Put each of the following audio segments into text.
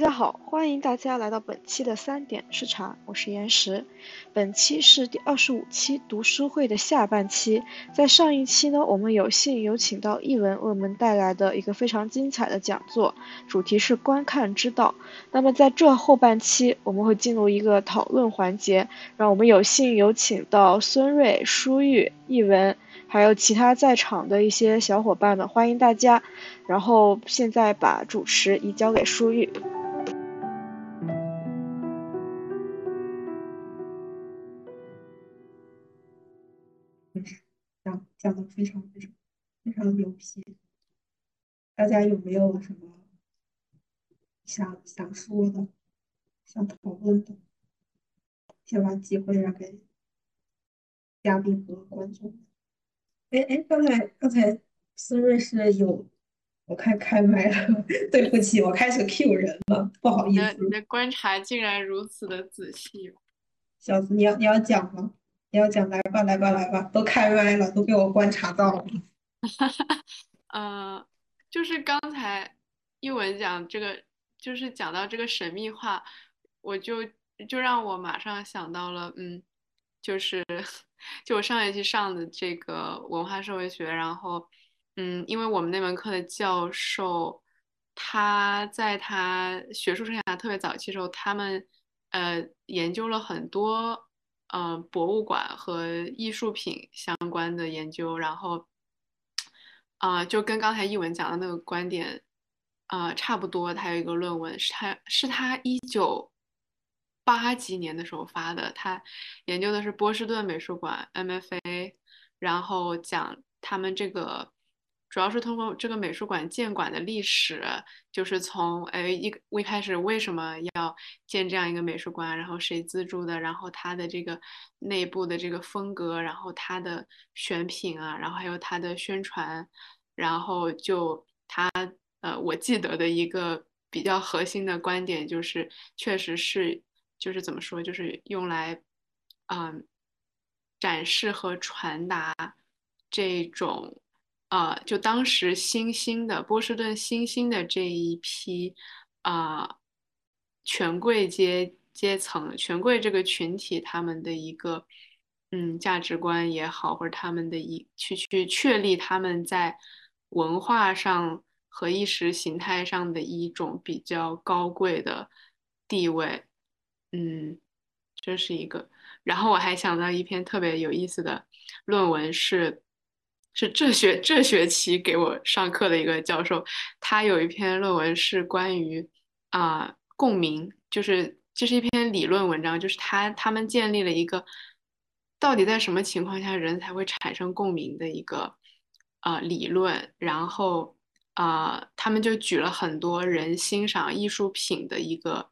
大家好，欢迎大家来到本期的三点视察，我是岩石。本期是第二十五期读书会的下半期。在上一期呢，我们有幸有请到译文为我们带来的一个非常精彩的讲座，主题是观看之道。那么在这后半期，我们会进入一个讨论环节，让我们有幸有请到孙瑞、舒玉、译文，还有其他在场的一些小伙伴们，欢迎大家。然后现在把主持移交给舒玉。讲讲的非常非常非常牛批，大家有没有什么想想说的、想讨论的？先把机会让给嘉宾和观众。哎哎，刚才刚才思睿是有，我看开麦了，对不起，我开始 Q 人了，不好意思。你的观察竟然如此的仔细，小子，你要你要讲吗？你要讲来吧，来吧，来吧，都开麦了，都被我观察到了。呃，就是刚才一文讲这个，就是讲到这个神秘化，我就就让我马上想到了，嗯，就是就我上一期上的这个文化社会学，然后嗯，因为我们那门课的教授，他在他学术生涯特别早期的时候，他们呃研究了很多。呃，博物馆和艺术品相关的研究，然后，啊，就跟刚才译文讲的那个观点，啊，差不多。他有一个论文，是他是他一九八几年的时候发的，他研究的是波士顿美术馆 MFA，然后讲他们这个。主要是通过这个美术馆建馆的历史，就是从哎一一开始为什么要建这样一个美术馆，然后谁资助的，然后它的这个内部的这个风格，然后它的选品啊，然后还有它的宣传，然后就它呃我记得的一个比较核心的观点就是，确实是就是怎么说，就是用来嗯展示和传达这种。啊，就当时新兴的波士顿新兴的这一批啊，权贵阶阶层、权贵这个群体，他们的一个嗯价值观也好，或者他们的一去去确立他们在文化上和意识形态上的一种比较高贵的地位，嗯，这是一个。然后我还想到一篇特别有意思的论文是。是这学这学期给我上课的一个教授，他有一篇论文是关于啊共鸣，就是这是一篇理论文章，就是他他们建立了一个到底在什么情况下人才会产生共鸣的一个呃理论，然后啊他们就举了很多人欣赏艺术品的一个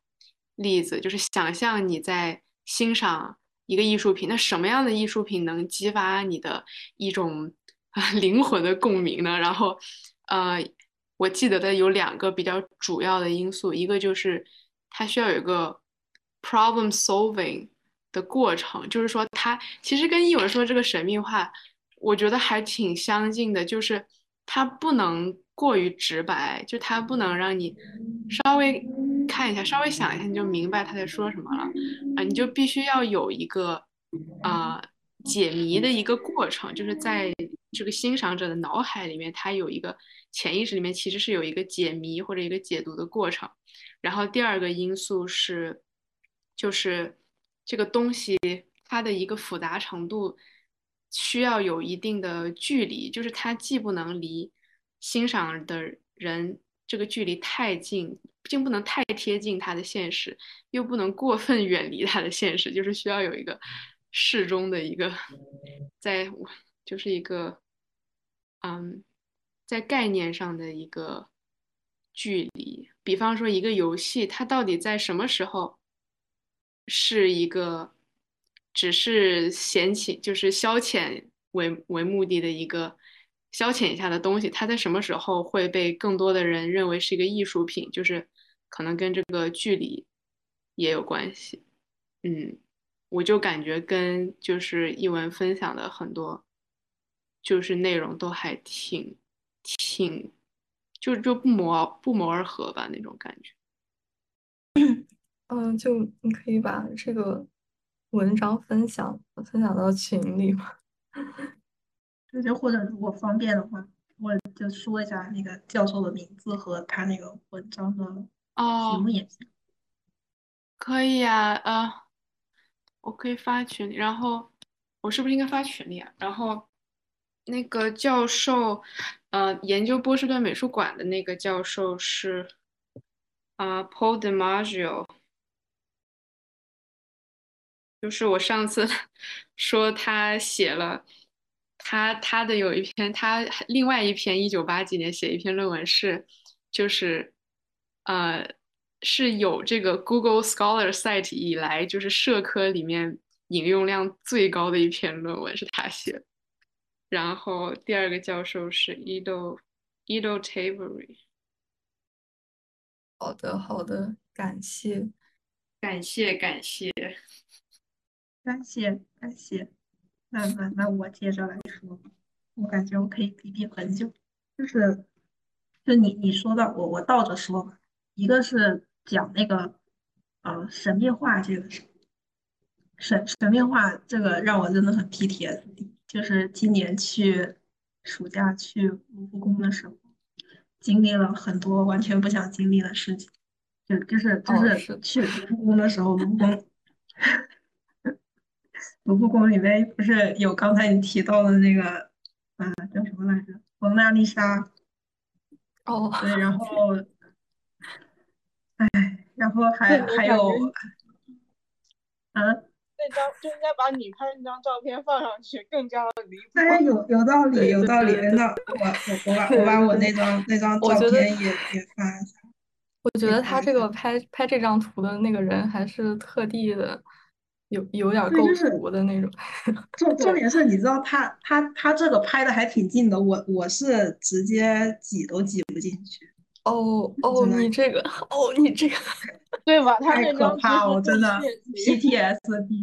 例子，就是想象你在欣赏一个艺术品，那什么样的艺术品能激发你的一种。灵魂的共鸣呢？然后，呃，我记得的有两个比较主要的因素，一个就是它需要有一个 problem solving 的过程，就是说它其实跟译文说这个神秘化，我觉得还挺相近的，就是它不能过于直白，就它不能让你稍微看一下，稍微想一下你就明白他在说什么了，啊，你就必须要有一个啊解谜的一个过程，就是在。这个欣赏者的脑海里面，他有一个潜意识里面其实是有一个解谜或者一个解读的过程。然后第二个因素是，就是这个东西它的一个复杂程度需要有一定的距离，就是它既不能离欣赏的人这个距离太近，并不能太贴近他的现实，又不能过分 远离他的现实，就是需要有一个适中的一个 在。就是一个，嗯，在概念上的一个距离。比方说，一个游戏，它到底在什么时候是一个只是闲情，就是消遣为为目的的一个消遣一下的东西？它在什么时候会被更多的人认为是一个艺术品？就是可能跟这个距离也有关系。嗯，我就感觉跟就是译文分享的很多。就是内容都还挺挺，就就不谋不谋而合吧那种感觉。嗯，就你可以把这个文章分享分享到群里吗。就就或者如果方便的话，我就说一下那个教授的名字和他那个文章的题目哦，也行。可以啊，呃，我可以发群里，然后我是不是应该发群里啊？然后那个教授，呃，研究波士顿美术馆的那个教授是啊、Paul DiMaggio，就是我上次 说他写了他他的有一篇，他另外一篇一九八几年写一篇论文是就是呃是有这个 Google Scholar site 以来就是社科里面引用量最高的一篇论文是他写的。然后第二个教授是 Edo Edo Tavery 好的，好的，感谢。感谢感谢。感谢感谢，那那那我接着来说，我感觉我可以比比很久，就是就你你说的，我我倒着说吧，一个是讲那个呃神秘化这个事神神秘化这个让我真的很 PTSD，就是今年去暑假去卢浮宫的时候，经历了很多完全不想经历的事情，就就是就哦，是去卢浮宫的时候，卢浮宫卢浮宫里面不是有刚才你提到的那个，呃，叫什么来着？蒙娜丽莎。哦，对，然后，哎然后还还有，啊，那张就应该把你拍那张照片放上去，更加的离谱。哎，有有道理，有道理。那我我我把我把我那张那张照片也也发一下，我觉得他这个。拍拍这张图的那个人还是特地的，有有点构图的那种。重重，点是，你知道他他他这个拍的还挺近的，我我是直接挤都挤不进去，哦哦，你这个，哦你这个，对吧？他太可怕了，实更真的。PTSD。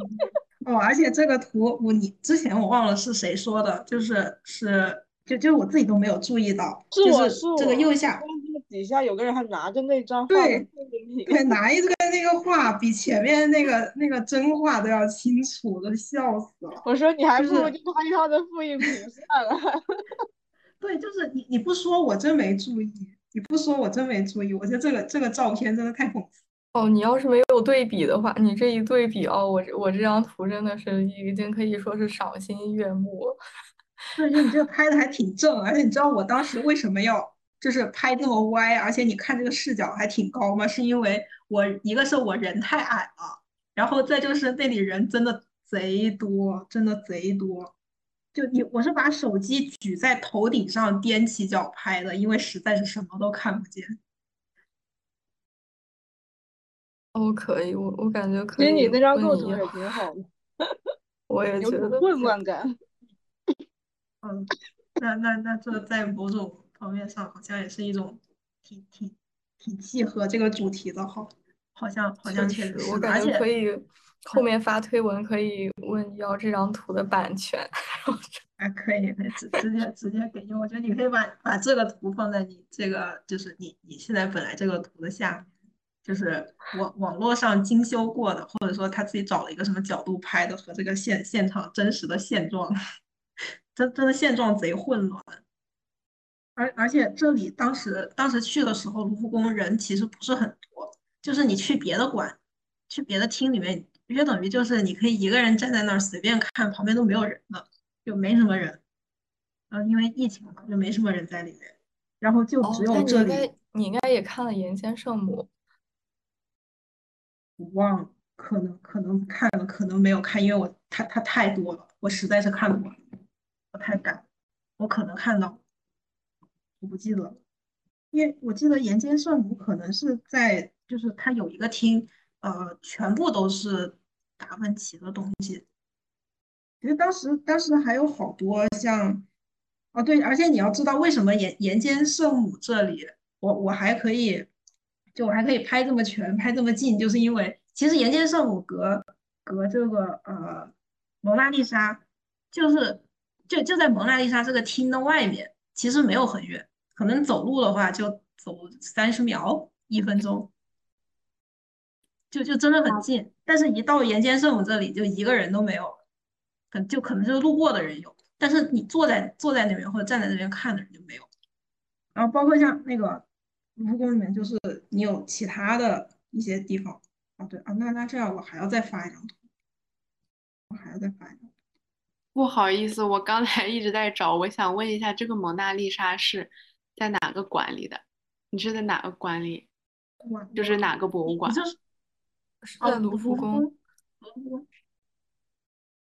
哦，而且这个图我你之前我忘了是谁说的，就是是就就我自己都没有注意到，是我就是这个右下底下有个人还拿着那张画的对对拿一 个那个画比前面那个那个真画都要清楚，都笑死了。我说你还是不如就拍他的复印品算了。对，就是你你不说我真没注意，你不说我真没注意，我觉得这个这个照片真的太讽刺。哦，你要是没有对比的话，你这一对比哦，我这我这张图真的是已经可以说是赏心悦目了。对，就你这个拍的还挺正，而且你知道我当时为什么要就是拍这么歪，而且你看这个视角还挺高吗？是因为我一个是我人太矮了，然后再就是那里人真的贼多，真的贼多。就你我是把手机举在头顶上踮起脚拍的，因为实在是什么都看不见。哦，可以，我我感觉可以实你那张构图也挺好的，我也觉得，种混乱感。嗯，那那那这在某种方面上好像也是一种挺挺挺契合这个主题的，好，好像好像确实，确实是，我感觉可。以后面发推文可以问要这张图的版权，啊，可以，可以直直接直接给你。我觉得你可以把把这个图放在你这个，就是你你现在本来这个图的下面，就是网网络上精修过的，或者说他自己找了一个什么角度拍的，和这个现现场真实的现状，真真的现状贼混乱。而而且这里当时当时去的时候，卢浮宫人其实不是很多，就是你去别的馆，去别的厅里面，约等于就是你可以一个人站在那儿随便看，旁边都没有人了，就没什么人。呃，因为疫情嘛，就没什么人在里面，然后就只哦，你应有这里，该你应该也看了《岩间圣母》我忘了，可能可能看了，可能没有看，因为我它它太多了，我实在是看不完，我太赶，我可能看到，我不记得了，因为我记得岩间圣母可能是在，就是它有一个厅，呃，全部都是达芬奇的东西，其实当时当时还有好多像，哦对，而且你要知道为什么岩岩间圣母这里，我我还可以，就我还可以拍这么全，拍这么近，就是因为其实岩间圣母隔隔这个呃蒙娜丽莎，就是就就在蒙娜丽莎这个厅的外面，其实没有很远，可能走路的话就走三十秒，一分钟。就就真的很近。但是，一到岩间圣母这里，就一个人都没有，可就可能就是路过的人有，但是你坐在坐在那边或者站在那边看的人就没有。然后，包括像那个卢浮宫里面，就是你有其他的一些地方啊，对啊，那那这样我还要再发一张图，我还要再发一张。不好意思，我刚才一直在找，我想问一下，这个蒙娜丽莎是在哪个馆里的？你是在哪个馆里？就是哪个博物馆？就是是在卢浮宫。卢浮宫。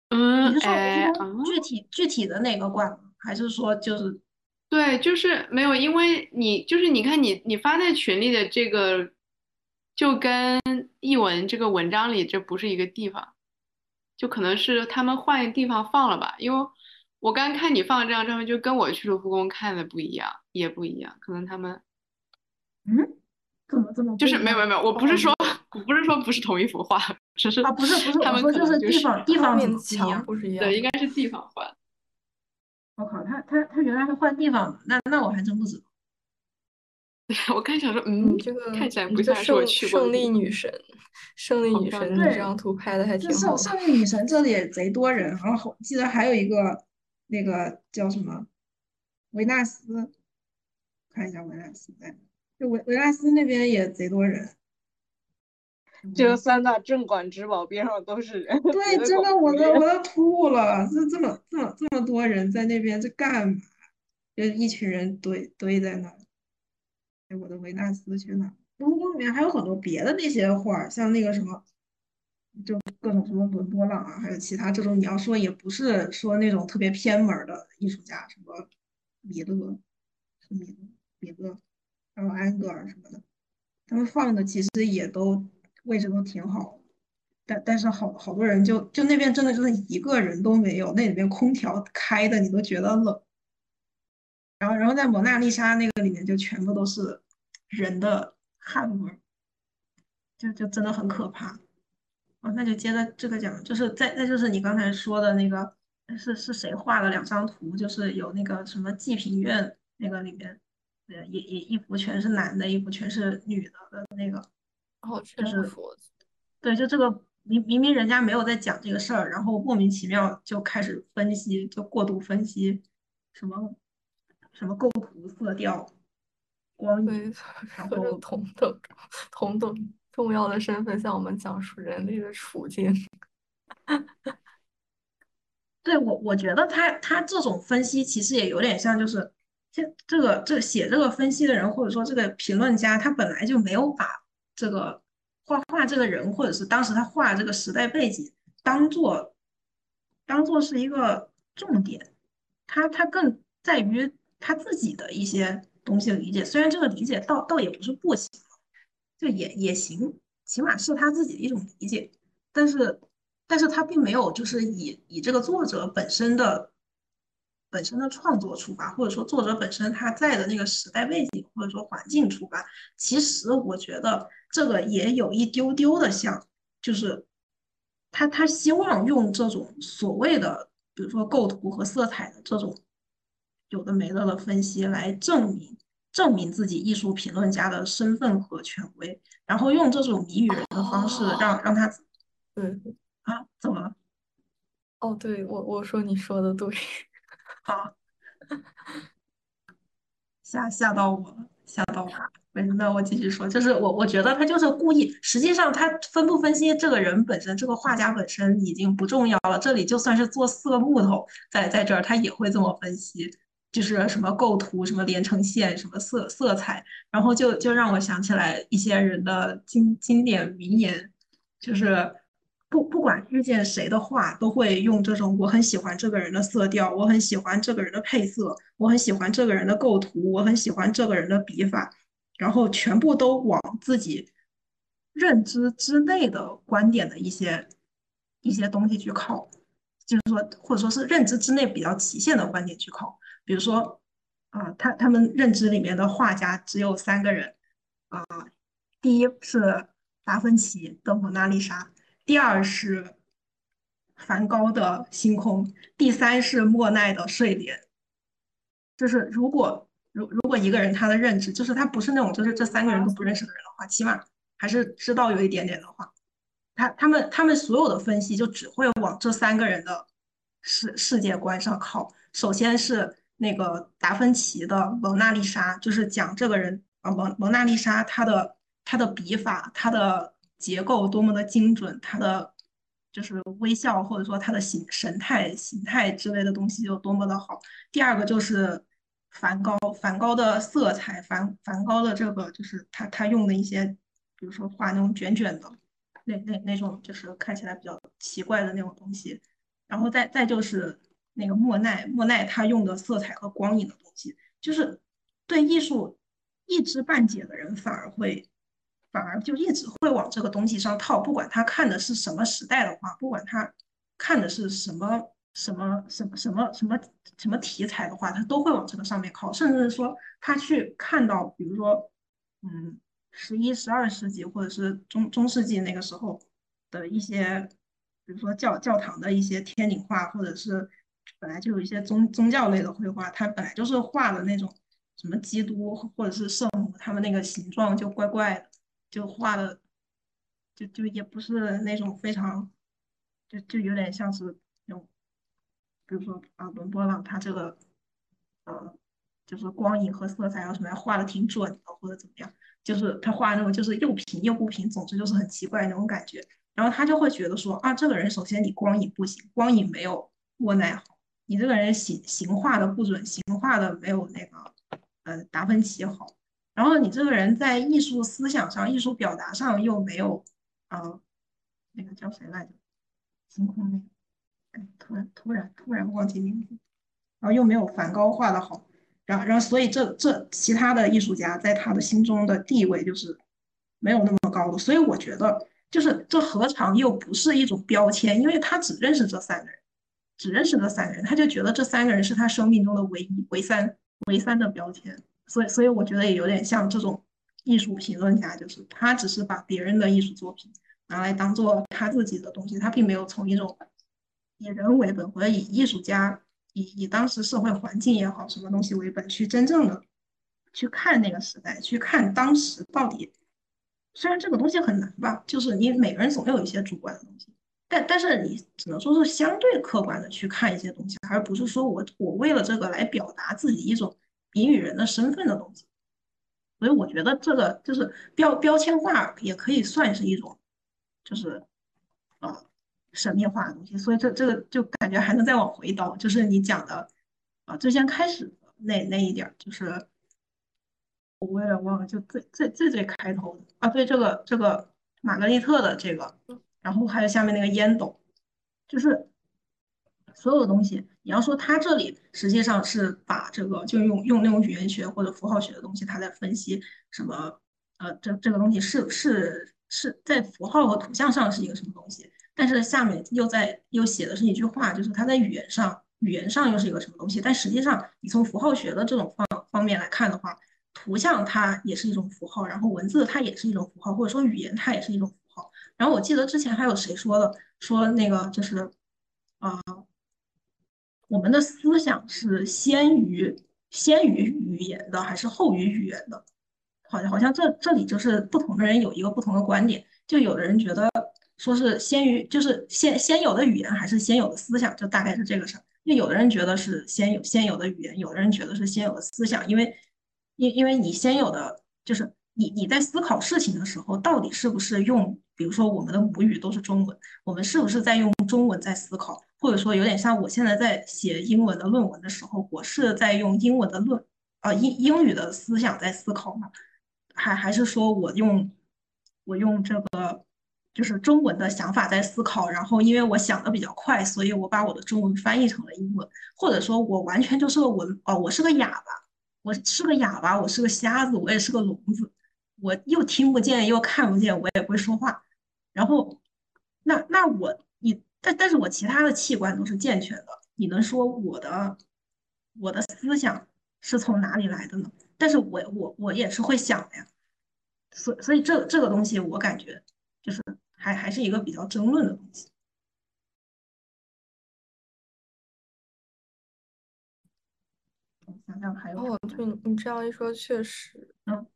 嗯，你是说哎，具体具体的哪个馆吗？还是说就是？对，就是没有，因为你就是你看你你发在群里的这个，就跟译文这个文章里这不是一个地方，就可能是他们换地方放了吧？因为我刚看你放这张照片，就跟我去卢浮宫看的不一样，也不一样，可能他们嗯，怎么这么就是没有没有没有，我不是说我不是说不是同一幅画，只是啊不是不是，他们我说可能就是地方地方怎么不一墙样？不是一样。对，应该是地方换。我靠，他他他原来是换地方的，那那我还真不知道。我刚想说，嗯，这个看起来不像是我胜胜利去过的地方女神，胜利女神，这张图拍的还挺这好。胜胜利女神这里也贼多人，然后记得还有一个那个叫什么维纳斯，看一下维纳斯在，就维维纳斯那边也贼多人。这个三大镇馆之宝边上都是人。对，真的，我都我都吐了，这这么这么这么多人在那边，这干嘛？就一群人堆堆在那儿。哎，我的维纳斯去哪儿？卢浮宫里面还有很多别的那些画儿，像那个什么，就各种什么伦勃朗啊，还有其他这种，你要说也不是说那种特别偏门儿的艺术家，什么米勒，米勒，米勒，然后安格尔什么的，他们放的其实也都位置都挺好。但但是好好多人就就那边真的就是一个人都没有，那里面空调开的你都觉得冷。然后然后在蒙娜丽莎那个里面就全部都是人的汗味，就就真的很可怕。哦，那就接着这个讲，就是在那就是你刚才说的那个是是谁画了两张图，就是有那个什么济贫院那个里面，也也一幅全是男的，一幅全是女的的那个。哦，就是这样说，对，就这个明明明人家没有在讲这个事儿，然后莫名其妙就开始分析，就过度分析什么什么构图、色调、光对，影，然后同等同等重要的身份向我们讲述人类的处境。对我我觉得他他这种分析其实也有点像，就是这这个这写这个分析的人，或者说这个评论家，他本来就没有把这个画画这个人，或者是当时他画这个时代背景当做当做是一个重点，他他更在于他自己的一些东西的理解，虽然这个理解倒倒也不是不行，就也也行，起码是他自己的一种理解，但是但是他并没有就是以以这个作者本身的本身的创作出发，或者说作者本身他在的那个时代背景或者说环境出发，其实我觉得这个也有一丢丢的像，就是他他希望用这种所谓的比如说构图和色彩的这种有的没的的分析来证明证明自己艺术评论家的身份和权威，然后用这种谜语人的方式让让他对，对啊怎么了？哦，对，我我说你说的对，好，吓吓到我了，吓到我了。没，那我继续说，就是我我觉得他就是故意，实际上他分不分析这个人本身，这个画家本身已经不重要了。这里就算是做四个木头在在这儿，他也会这么分析，就是什么构图、什么连成线、什么色色彩，然后就就让我想起来一些人的经经典名言，就是不不管遇见谁的画，都会用这种我很喜欢这个人的色调，我很喜欢这个人的配色，我很喜欢这个人的构图，我很喜欢这个人的笔法，然后全部都往自己认知之内的观点的一些一些东西去靠，就是说或者说是认知之内比较极限的观点去靠，比如说啊、他他们认知里面的画家只有三个人啊、第一是达芬奇的蒙娜丽莎。第二是梵高的星空，第三是莫奈的睡莲。就是如果如如果一个人他的认知就是他不是那种就是这三个人都不认识的人的话，起码还是知道有一点点的话，他他们他们所有的分析就只会往这三个人的世世界观上靠。首先是那个达芬奇的《蒙娜丽莎》，就是讲这个人啊，蒙蒙娜丽莎她的她的笔法，她的结构多么的精准，他的就是微笑或者说他的形神态形态之类的东西有多么的好。第二个就是梵高，梵高的色彩，梵梵高的这个就是他他用的一些，比如说画那种卷卷的，那那那种就是看起来比较奇怪的那种东西。然后再再就是那个莫奈，莫奈他用的色彩和光影的东西，就是对艺术一知半解的人反而会。反而就一直会往这个东西上套，不管他看的是什么时代的话，不管他看的是什么什么什么什么什么什么题材的话，他都会往这个上面靠。甚至是说他去看到，比如说，嗯，十一、十二世纪或者是中中世纪那个时候的一些，比如说教教堂的一些天顶画，或者是本来就有一些宗宗教类的绘画，它本来就是画的那种什么基督或者是圣母，他们那个形状就怪怪的。就画的，就就也不是那种非常，就就有点像是那种，比如说啊，伦勃朗他这个，呃，就是光影和色彩啊什么画的挺准的，或者怎么样，就是他画那种就是又平又不平，总之就是很奇怪那种感觉。然后他就会觉得说啊，这个人首先你光影不行，光影没有莫奈好，你这个人形形画的不准，形画的没有那个呃达芬奇好。然后你这个人在艺术思想上、艺术表达上又没有，啊，那个叫谁来着？星空那个，哎，突然突然突然忘记名字。然后又没有梵高画的好，然后然后所以这这其他的艺术家在他的心中的地位就是没有那么高的。所以我觉得，就是这何尝又不是一种标签？因为他只认识这三个人，只认识这三个人，他就觉得这三个人是他生命中的唯一、唯三、唯三的标签。所以，所以我觉得也有点像这种艺术评论家，就是他只是把别人的艺术作品拿来当做他自己的东西，他并没有从一种以人为本或者以艺术家、以以当时社会环境也好什么东西为本去真正的去看那个时代，去看当时到底。虽然这个东西很难吧，就是你每个人总有一些主观的东西，但但是你只能说是相对客观的去看一些东西，而不是说我我为了这个来表达自己一种。谜语人的身份的东西，所以我觉得这个就是标标签化，也可以算是一种，就是呃神秘化的东西。所以这这个就感觉还能再往回倒，就是你讲的啊最先开始那那一点，就是我有点忘了，就最最最最开头的啊，对这个这个玛格丽特的这个，然后还有下面那个烟斗，就是。所有的东西，你要说他这里实际上是把这个就用用那种语言学或者符号学的东西，他在分析什么？呃，这这个东西是是是在符号和图像上是一个什么东西？但是下面又在又写的是一句话，就是他在语言上语言上又是一个什么东西？但实际上，你从符号学的这种方方面来看的话，图像它也是一种符号，然后文字它也是一种符号，或者说语言它也是一种符号。然后我记得之前还有谁说的，说那个就是啊。我们的思想是先于先于语言的，还是后于语言的？好像好像这这里就是不同的人有一个不同的观点。就有的人觉得说是先于，就是先先有的语言还是先有的思想，就大概是这个事儿。就有的人觉得是先有先有的语言，有的人觉得是先有的思想，因为因因为你先有的就是你你在思考事情的时候，到底是不是用，比如说我们的母语都是中文，我们是不是在用中文在思考？或者说有点像我现在在写英文的论文的时候，我是在用英文的论啊英英语的思想在思考吗？还还是说我用我用这个就是中文的想法在思考，然后因为我想的比较快，所以我把我的中文翻译成了英文，或者说我完全就是个文哦，我是个哑巴，我是个哑巴，我是个瞎子，我也是个聋子，我又听不见又看不见，我也不会说话，然后那那我你。但但是我其他的器官都是健全的，你能说我的我的思想是从哪里来的呢？但是我我我也是会想的呀，所所以这这个东西我感觉就是还还是一个比较争论的东西。想想还有哦，对你这样一说，确实，嗯，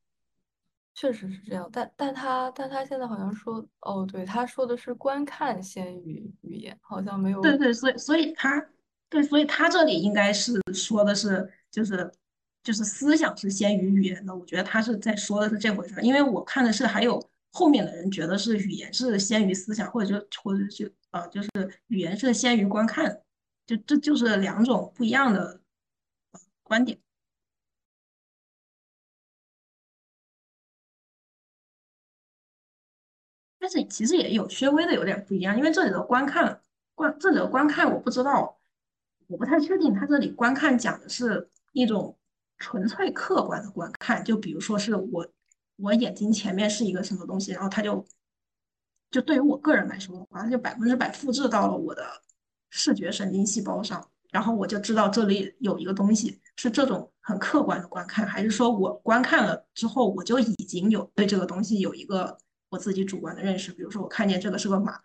确实是这样，但但他但他现在好像说，哦，对，他说的是观看先于语言，好像没有。对对，所以所以他对，所以他这里应该是说的是，就是就是思想是先于语言的。我觉得他是在说的是这回事儿，因为我看的是还有后面的人觉得是语言是先于思想，或者就或者就啊，就是语言是先于观看，就这就是两种不一样的观点。但是其实也有稍微的有点不一样，因为这里的观看观这里的观看我不知道，我不太确定他这里观看讲的是一种纯粹客观的观看，就比如说是我我眼睛前面是一个什么东西，然后他就就对于我个人来说的话，就百分之百复制到了我的视觉神经细胞上，然后我就知道这里有一个东西，是这种很客观的观看，还是说我观看了之后我就已经有对这个东西有一个。我自己主观的认识，比如说我看见这个是个马，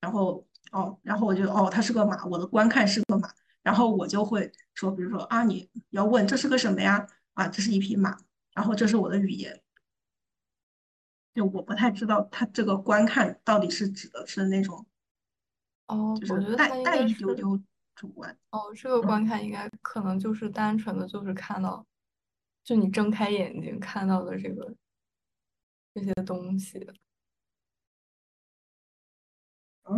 然后哦，然后我就哦，它是个马，我的观看是个马，然后我就会说，比如说啊，你要问这是个什么呀？啊，这是一匹马，然后这是我的语言，就我不太知道它这个观看到底是指的是那种哦，就是带带一丢丢主观哦，这个观看应该可能就是单纯的就是看到，就你睁开眼睛看到的这个这些东西。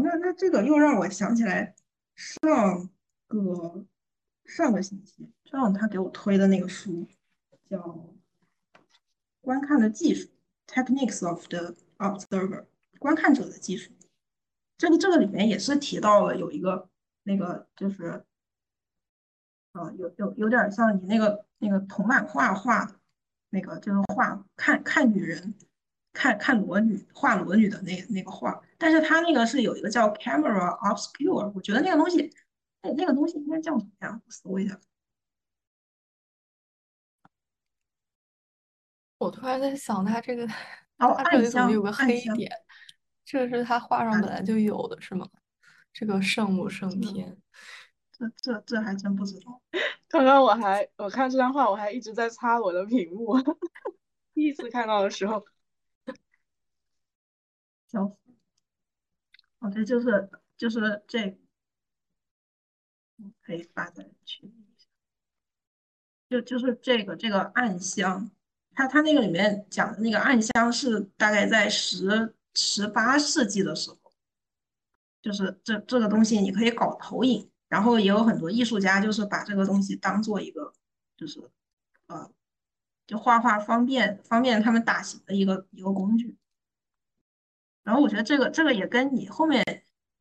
那那这个又让我想起来上个上个星期，上他给我推的那个书叫《观看的技术》（Techniques of the Observer），观看者的技术。这个这个里面也是提到了有一个那个就是，呃，有有有点像你那个那个铜版画画那个就是画看看女人。看看裸女画裸女的那那个画，但是他那个是有一个叫 camera obscure，我觉得那个东西，那那个东西应该叫什么呀？我搜一下。我突然在想，他这个，哦，他这里怎么有个黑点？这个是他画上本来就有的，是吗？这个圣母升天，这这这还真不知道。刚刚我还我看这张画，我还一直在擦我的屏幕，第一次看到的时候。消死！哦，对，就是就是这，可以发在群里。就就是这个这个暗箱，它它那个里面讲的那个暗箱是大概在十十八世纪的时候，就是这这个东西你可以搞投影，然后也有很多艺术家就是把这个东西当做一个就是呃，就画画方便方便他们打形的一个一个工具。然后我觉得这个这个也跟你后面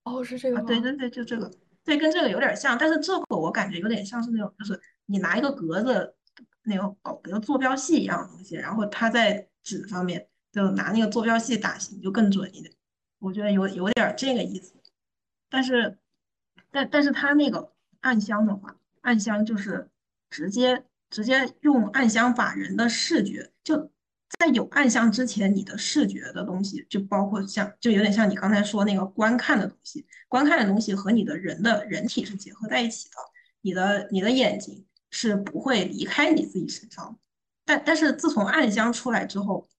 哦是这个对对对，就这个对跟这个有点像，但是这个我感觉有点像是那种就是你拿一个格子那种搞个坐标系一样的东西，然后它在纸上面就拿那个坐标系打形就更准一点，我觉得有有点这个意思。但是但但是它那个暗箱的话，暗箱就是直接直接用暗箱把人的视觉就。在有暗箱之前，你的视觉的东西就包括像，就有点像你刚才说那个观看的东西，观看的东西和你的人的人体是结合在一起的，你的你的眼睛是不会离开你自己身上。但但是自从暗箱出来之后，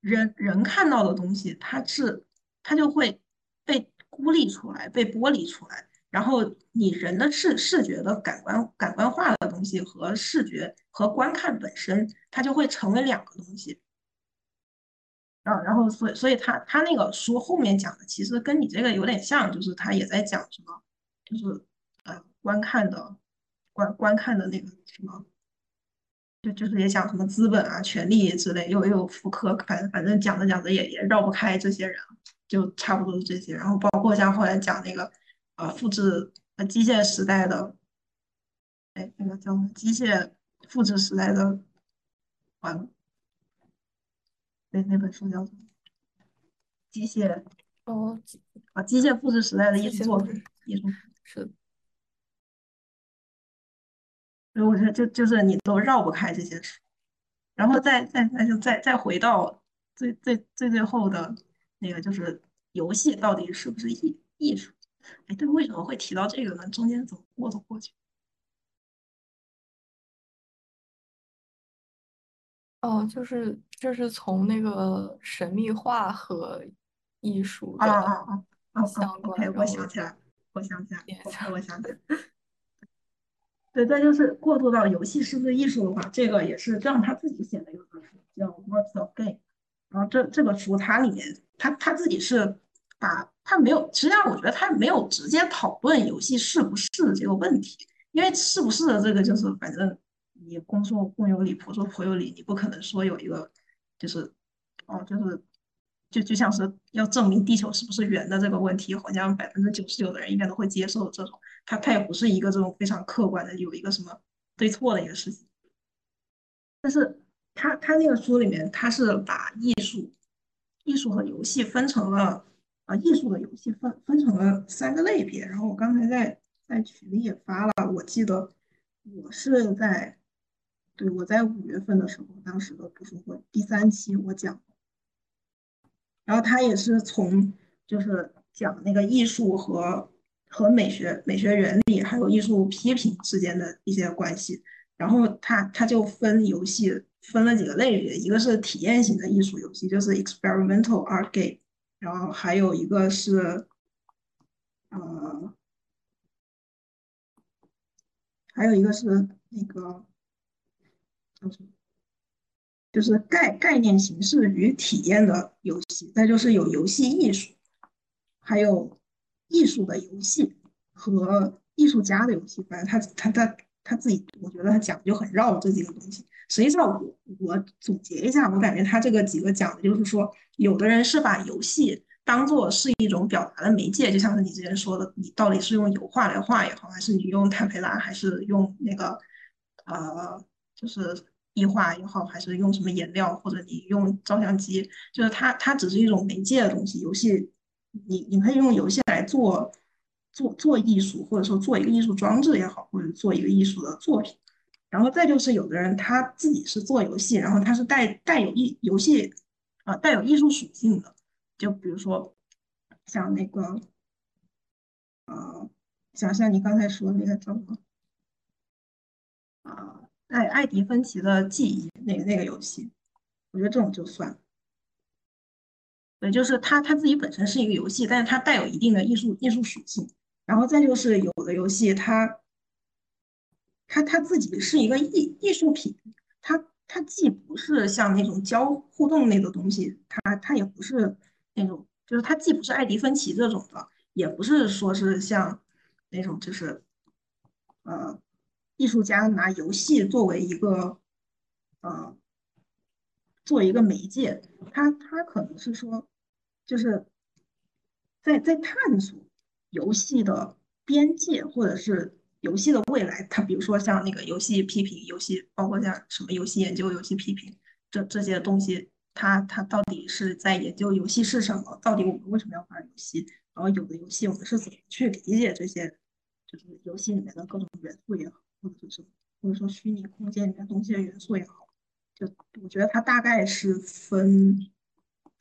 人人看到的东西，它是它就会被孤立出来，被剥离出来。然后你人的视视觉的感官感官化的东西和视觉和观看本身，它就会成为两个东西。啊，然后所以所以他他那个书后面讲的其实跟你这个有点像，就是他也在讲什么，就是呃观看的观观看的那个什么，就就是也讲什么资本啊、权利之类，又又复刻，反正反正讲着讲着也也绕不开这些人，就差不多是这些。然后包括像后来讲那个呃复制呃机械时代的，哎那个叫机械复制时代的完了。那那本书叫什么？机械哦，啊，机械复制时代的艺术作品，艺术是。所以我觉得就就是你都绕不开这些书，然后再再再就再再回到最最最最后的那个，就是游戏到底是不是艺艺术？哎，对，为什么会提到这个呢？中间怎么过都过去？哦，就是就是从那个神秘化和艺术啊的啊啊啊相关！OK，我想起来，我想起来，OK，我想起来。对，再就是过渡到游戏是不是艺术的话，这个也是这样，他自己写的一本书叫《Works of Game》，然后这这个书它里面他他自己是把他没有，实际上我觉得他没有直接讨论游戏是不是这个问题，因为是不是的这个就是反正你公说公有理，婆说婆有理，你不可能说有一个就是哦就是就就像是要证明地球是不是圆的这个问题，好像百分之九十九的人应该都会接受这种。它它也不是一个这种非常客观的有一个什么对错的一个事情，但是他他那个书里面他是把艺术、艺术和游戏分成了啊，艺术的游戏分分成了三个类别。然后我刚才在在群里也发了，我记得我是在对我在五月份的时候，当时的读书会第三期我讲，然后他也是从就是讲那个艺术和。和美学、美学原理还有艺术批评之间的一些关系，然后他他就分游戏分了几个类别，一个是体验型的艺术游戏，就是 experimental art game，然后还有一个是，呃，还有一个是那个叫什么，就是概概念形式与体验的游戏，再就是有游戏艺术，还有。艺术的游戏和艺术家的游戏，反正他他他他自己，我觉得他讲就很绕这几个东西。实际上，我我总结一下，我感觉他这个几个讲的就是说，有的人是把游戏当做是一种表达的媒介，就像是你之前说的，你到底是用油画来画也好，还是你用坦培拉，还是用那个呃，就是壁画也好，还是用什么颜料，或者你用照相机，就是它它只是一种媒介的东西，游戏。你你可以用游戏来做做做艺术，或者说做一个艺术装置也好，或者做一个艺术的作品。然后再就是有的人他自己是做游戏，然后他是带带有艺游戏啊带有艺术属性的，就比如说像那个呃像像你刚才说的那个叫什么啊艾艾迪芬奇的记忆那那个游戏，我觉得这种就算。对，就是它，它自己本身是一个游戏，但是它带有一定的艺术艺术属性。然后再就是有的游戏，它，它它自己是一个艺艺术品，它它既不是像那种交互动类的东西，它它也不是那种，就是它既不是艾迪芬奇这种的，也不是说是像那种就是呃，艺术家拿游戏作为一个呃，作为一个媒介，它它可能是说。就是在在探索游戏的边界，或者是游戏的未来。它比如说像那个游戏批评，游戏包括像什么游戏研究、游戏批评这这些东西，它它到底是在研究游戏是什么？到底我们为什么要玩游戏？然后有的游戏我们是怎么去理解这些，就是游戏里面的各种元素也好，或者是或者说虚拟空间里面东西的元素也好，就我觉得它大概是分。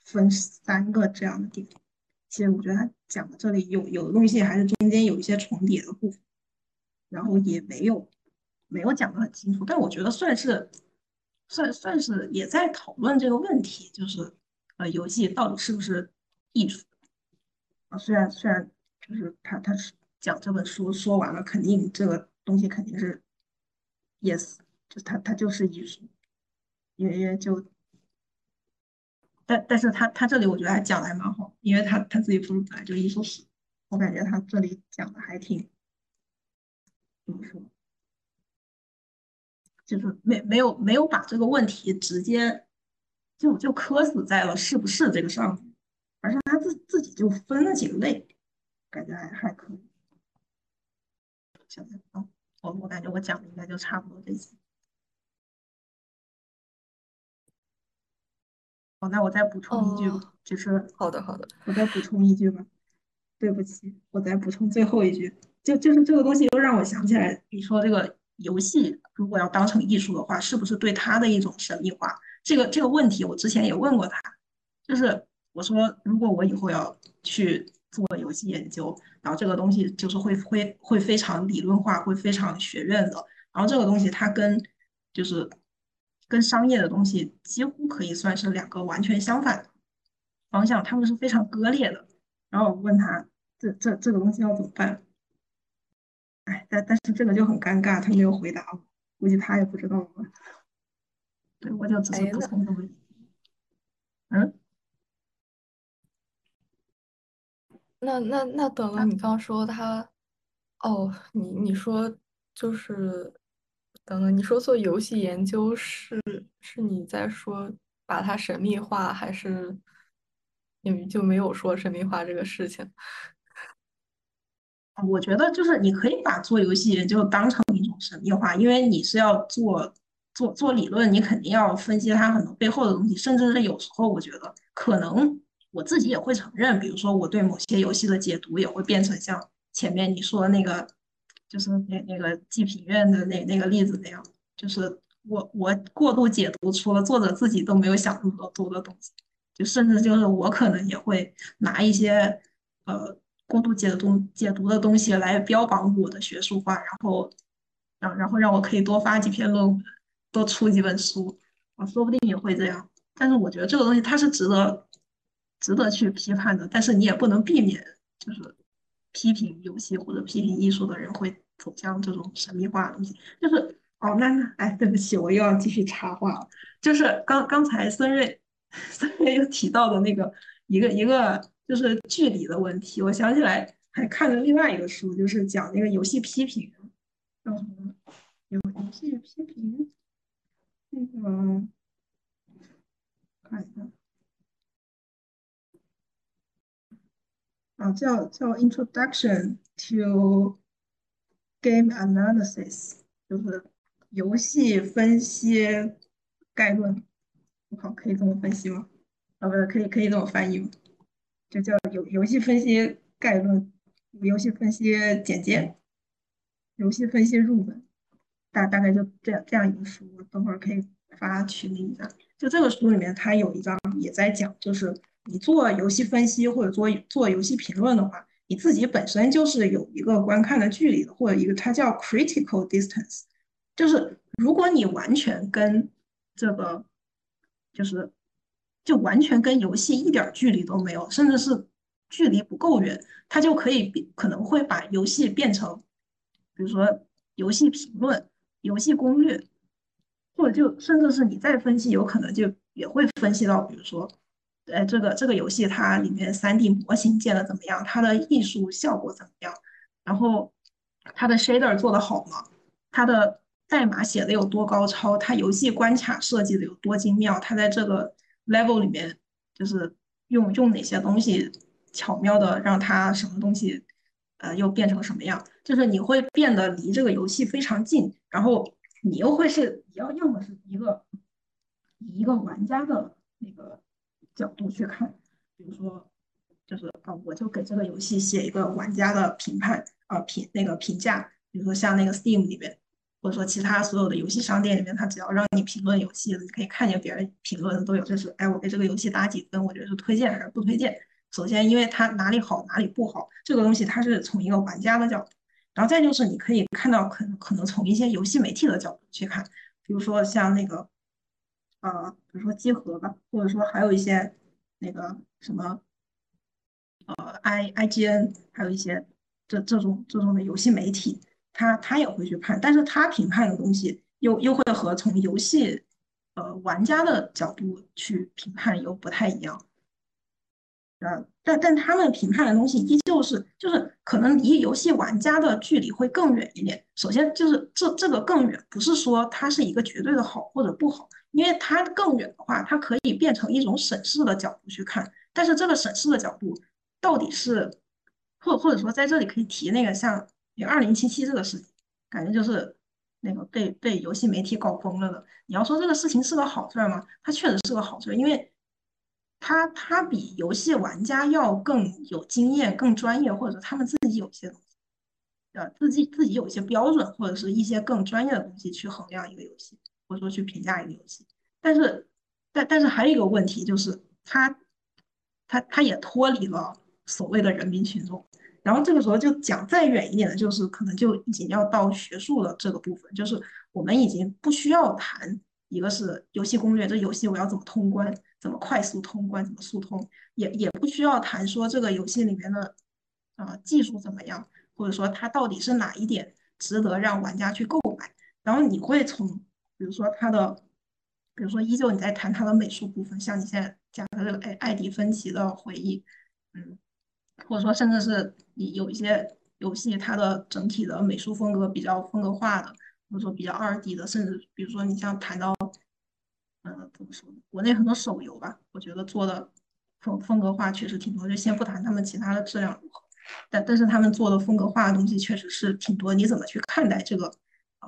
分三个这样的点，其实我觉得他讲的这里有有的东西还是中间有一些重叠的部分，然后也没有没有讲的很清楚，但我觉得算是算算是也在讨论这个问题，就是呃游戏到底是不是艺术啊？虽然虽然就是他他是讲这本书说完了，肯定这个东西肯定是 yes，就他他就是艺术，因为就。但但是他他这里我觉得还讲的还蛮好，因为他他自己不是本来就艺术史，我感觉他这里讲的还挺怎么说，就是没没有没有把这个问题直接就就磕死在了是不是这个上面，而是他自自己就分了几个类，感觉还还可以。想想啊，我我感觉我讲的应该就差不多这些。好，那我再补充一句，就是好的好的，我再补充一句吧。对不起，我再补充最后一句，就就是这个东西又让我想起来，你说这个游戏如果要当成艺术的话，是不是对它的一种神秘化？这个这个问题我之前也问过他，就是我说如果我以后要去做游戏研究，然后这个东西就是会会会非常理论化，会非常学院的，然后这个东西它跟就是。跟商业的东西几乎可以算是两个完全相反的方向，他们是非常割裂的。然后我问他，这这这个东西要怎么办？哎，但但是这个就很尴尬，他没有回答我，估计他也不知道吧。对，我就只是补充这么，嗯。那那那等了，你刚说他，哦，你你说就是等等，你说做游戏研究是是你在说把它神秘化，还是你就没有说神秘化这个事情？我觉得就是你可以把做游戏研究当成一种神秘化，因为你是要做做做理论，你肯定要分析它很多背后的东西，甚至是有时候我觉得可能。我自己也会承认，比如说我对某些游戏的解读也会变成像前面你说的那个，就是那那个祭品院的那那个例子那样，就是我我过度解读出了作者自己都没有想那么多的东西，就甚至就是我可能也会拿一些呃过度解读解读的东西来标榜我的学术化，然后让然后让我可以多发几篇论文，多出几本书，啊，说不定也会这样。但是我觉得这个东西它是值得。值得去批判的，但是你也不能避免，就是批评游戏或者批评艺术的人会走向这种神秘化的东西。就是哦，那那哎，对不起，我又要继续插话了。就是刚刚才孙瑞孙瑞又提到的那个一个一个就是距离的问题，我想起来还看了另外一个书，就是讲那个游戏批评，叫什么？游游戏批评，那个看一下。啊，叫叫 Introduction to Game Analysis，就是游戏分析概论。好，可以这么分析吗？啊，不是，可以可以这么翻译吗？就叫游游戏分析概论，游戏分析简介，游戏分析入门，大大概就这样这样一个书，等会儿可以发群里一下。就这个书里面，它有一章也在讲，就是。你做游戏分析或者做做游戏评论的话，你自己本身就是有一个观看的距离的，或者一个它叫 critical distance，就是如果你完全跟这个就是就完全跟游戏一点距离都没有，甚至是距离不够远，它就可以可能会把游戏变成，比如说游戏评论、游戏攻略，或者就甚至是你再分析，有可能就也会分析到，比如说。呃，这个这个游戏它里面三 D 模型建的怎么样？它的艺术效果怎么样？然后它的 shader 做的好吗？它的代码写的有多高超？它游戏关卡设计的有多精妙？它在这个 level 里面就是用用哪些东西巧妙的让它什么东西呃又变成什么样？就是你会变得离这个游戏非常近，然后你又会是你要要么是一个一个玩家的那个。角度去看，比如说，就是啊，我就给这个游戏写一个玩家的评判啊评那个评价，比如说像那个 Steam 里面，或者说其他所有的游戏商店里面，它只要让你评论游戏，你可以看见别人评论的都有，就是哎，我给这个游戏打几分，我觉得是推荐还是不推荐。首先，因为它哪里好哪里不好，这个东西它是从一个玩家的角度，然后再就是你可以看到可可能从一些游戏媒体的角度去看，比如说像那个。呃，比如说集合吧，或者说还有一些那个什么，呃，I I G N，还有一些这这种这种的游戏媒体，他他也会去判，但是他评判的东西又又会和从游戏呃玩家的角度去评判又不太一样。呃，但但他们评判的东西依旧是，就是可能离游戏玩家的距离会更远一点。首先就是这这个更远，不是说它是一个绝对的好或者不好。因为它更远的话，它可以变成一种审视的角度去看，但是这个审视的角度到底是，或或者说在这里可以提那个像有二零七七这个事情，感觉就是那个被被游戏媒体搞疯了的。你要说这个事情是个好事吗？它确实是个好事，因为它它比游戏玩家要更有经验、更专业，或者他们自己有些东西，呃，自己自己有一些标准或者是一些更专业的东西去衡量一个游戏。或者说去评价一个游戏，但是，但但是还有一个问题就是，它，它它也脱离了所谓的人民群众。然后这个时候就讲再远一点的，就是可能就已经要到学术的这个部分，就是我们已经不需要谈一个是游戏攻略，这游戏我要怎么通关，怎么快速通关，怎么速通，也也不需要谈说这个游戏里面的啊技术怎么样，或者说它到底是哪一点值得让玩家去购买。然后你会从比如说它的，比如说依旧你在谈它的美术部分，像你现在讲的这个艾艾迪芬奇的回忆，嗯，或者说甚至是你有一些游戏它的整体的美术风格比较风格化的。或者说比较二 D 的，甚至比如说你像谈到，嗯，怎么说呢？国内很多手游吧，我觉得做的风风格化确实挺多。就先不谈他们其他的质量如何，但但是他们做的风格化的东西确实是挺多。你怎么去看待这个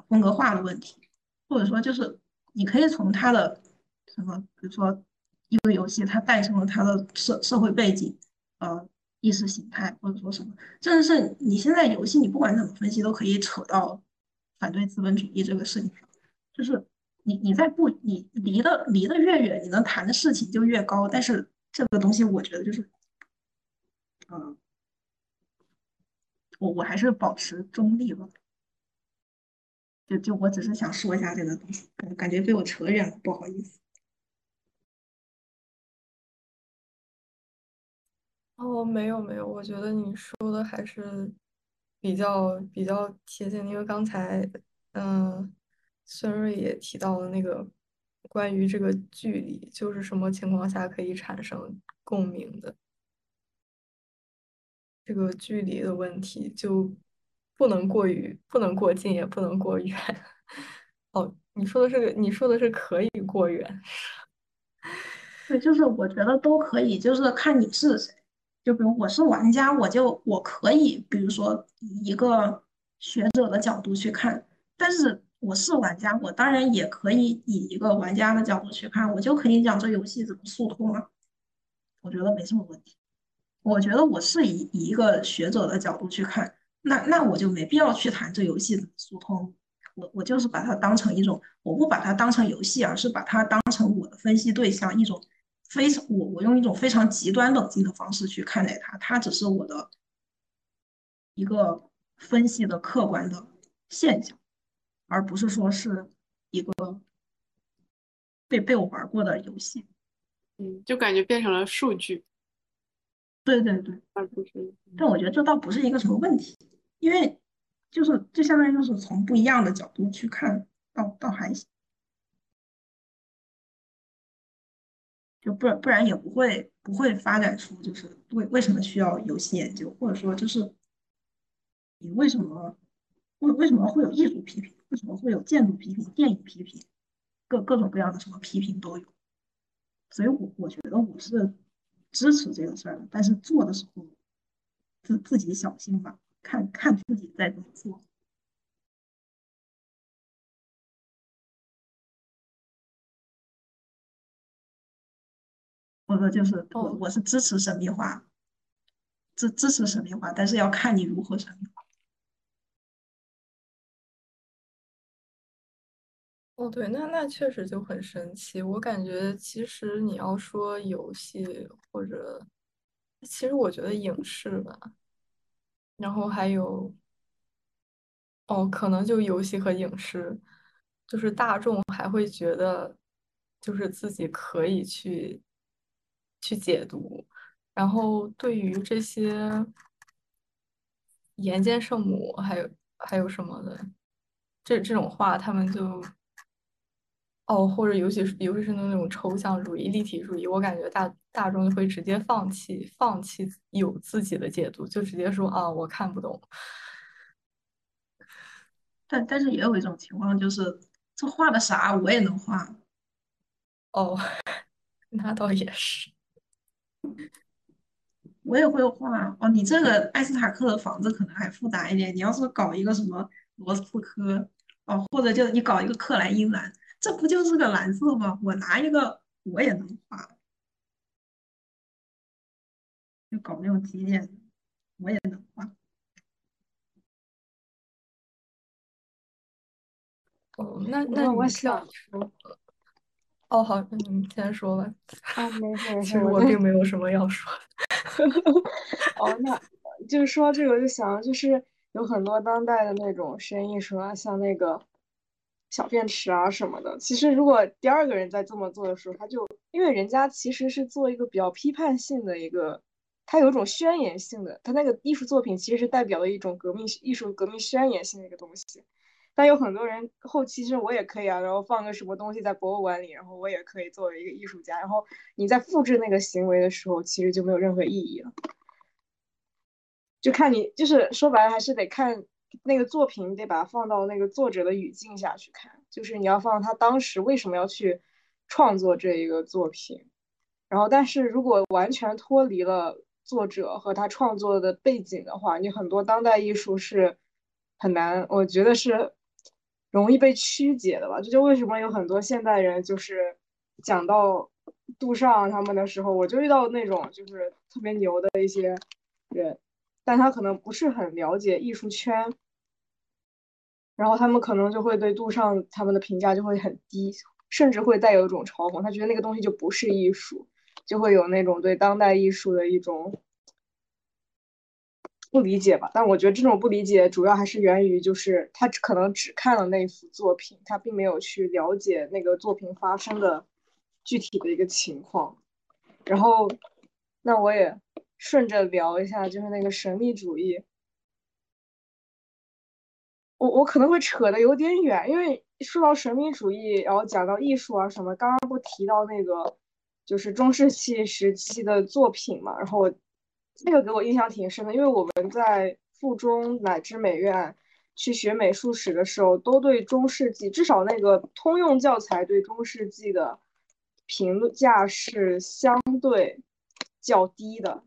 风格化的问题？或者说就是你可以从它的什么，比如说一个游戏它诞生了它的社社会背景，呃，意识形态，或者说什么，甚至是你现在游戏你不管怎么分析都可以扯到。反对资本主义这个事情上，就是你你在不你离的离得越远，你能谈的事情就越高。但是这个东西，我觉得就是，嗯，我我还是保持中立吧。就我只是想说一下这个东西，感觉被我扯远了，不好意思。哦，没有没有，我觉得你说的还是。比较比较贴近，因为刚才嗯，孙瑞也提到了那个关于这个距离，就是什么情况下可以产生共鸣的这个距离的问题，就不能过于不能过近，也不能过远。哦，你说的是，你说的是可以过远。对，就是我觉得都可以，就是看你是谁。就比如我是玩家，我就我可以，比如说以一个学者的角度去看，但是我是玩家，我当然也可以以一个玩家的角度去看，我就可以讲这游戏怎么速通啊，我觉得没什么问题。我觉得我是以以一个学者的角度去看，那那我就没必要去谈这游戏怎么速通，我我就是把它当成一种，我不把它当成游戏，而是把它当成我的分析对象一种。非常，我我用一种非常极端冷静的方式去看待它，它只是我的一个分析的客观的现象，而不是说是一个被被我玩过的游戏。嗯，就感觉变成了数据。对对对，而不是。但我觉得这倒不是一个什么问题，因为就是就相当于就是从不一样的角度去看，倒倒还行。就不然不然也不会不会发展出就是为为什么需要游戏研究，或者说就是你为什么为为什么会有艺术批评，为什么会有建筑批评、电影批评，各各种各样的什么批评都有。所以我我觉得我是支持这个事儿的，但是做的时候自自己小心吧，看看自己在怎么做。我说就是我我是支持神秘化，支支持神秘化，但是要看你如何神秘化。哦，对，那那确实就很神奇。我感觉其实你要说游戏或者，其实我觉得影视吧，然后还有，哦，可能就游戏和影视，就是大众还会觉得，就是自己可以去。去解读，然后对于这些岩间圣母，还有还有什么的，这这种话，他们就哦，或者尤其是尤其是那种抽象主义、立体主义，我感觉大大众会直接放弃放弃有自己的解读，就直接说啊，我看不懂。但但是也有一种情况，就是这画的啥我也能画。哦，那倒也是。我也会画哦，你这个艾斯塔克的房子可能还复杂一点。你要是搞一个什么罗斯科哦，或者就你搞一个克莱因蓝，这不就是个蓝色吗？我拿一个我也能画，就搞那种极简，我也能画。哦，那那我想说，哦好，那你先说吧。啊，没事没事，其实我并没有什么要说的。哦，那就是说这个，我就想就是有很多当代的那种实验艺术啊，像那个小便池啊什么的。其实如果第二个人在这么做的时候，他就因为人家其实是做一个比较批判性的一个，他有一种宣言性的，他那个艺术作品其实是代表了一种革命艺术革命宣言性的一个东西。但有很多人后期其实我也可以啊，然后放个什么东西在博物馆里，然后我也可以作为一个艺术家，然后你在复制那个行为的时候，其实就没有任何意义了。就看你，就是说白了，还是得看那个作品，得把它放到那个作者的语境下去看，就是你要放他当时为什么要去创作这一个作品。然后，但是如果完全脱离了作者和他创作的背景的话，你很多当代艺术是很难，我觉得是容易被曲解的吧。这就为什么有很多现代人就是讲到杜尚他们的时候，我就遇到那种就是特别牛的一些人。但他可能不是很了解艺术圈，然后他们可能就会对杜尚他们的评价就会很低，甚至会带有一种嘲讽，他觉得那个东西就不是艺术，就会有那种对当代艺术的一种不理解吧。但我觉得这种不理解主要还是源于就是他可能只看了那幅作品，他并没有去了解那个作品发生的具体的一个情况。然后，那我也。顺着聊一下，就是那个神秘主义，我我可能会扯的有点远，因为说到神秘主义，然后讲到艺术啊什么，刚刚不提到那个就是中世纪时期的作品嘛，然后那个给我印象挺深的，因为我们在附中乃至美院去学美术史的时候，都对中世纪至少那个通用教材对中世纪的评价是相对较低的。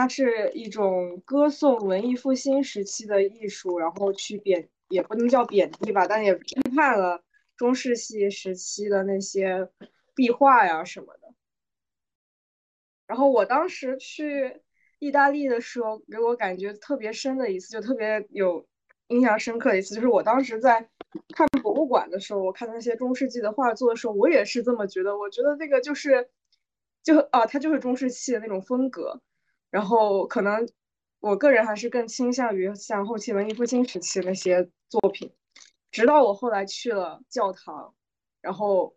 它是一种歌颂文艺复兴时期的艺术，然后去贬，也不能叫贬低吧，但也批判了中世纪时期的那些壁画呀什么的。然后我当时去意大利的时候，给我感觉特别深的一次，就特别有印象深刻的一次，就是我当时在看博物馆的时候，我看那些中世纪的画作的时候，我也是这么觉得，我觉得那个就是，就啊，它就是中世纪的那种风格。然后可能我个人还是更倾向于像后期文艺复兴时期那些作品，直到我后来去了教堂，然后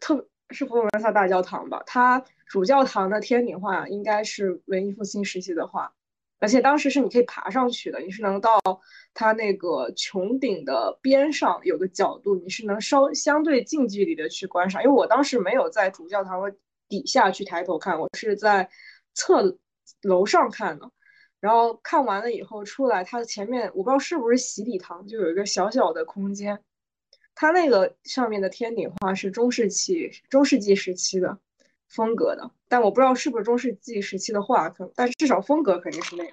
特是佛罗伦萨大教堂吧，它主教堂的天顶画应该是文艺复兴时期的画，而且当时是你可以爬上去的，你是能到它那个穹顶的边上有个角度，你是能稍相对近距离的去观赏，因为我当时没有在主教堂的底下去抬头看，我是在侧。楼上看的，然后看完了以后出来，它的前面我不知道是不是洗礼堂，就有一个小小的空间。它那个上面的天顶画是中世纪中世纪时期的风格的，但我不知道是不是中世纪时期的画，可但至少风格肯定是那个。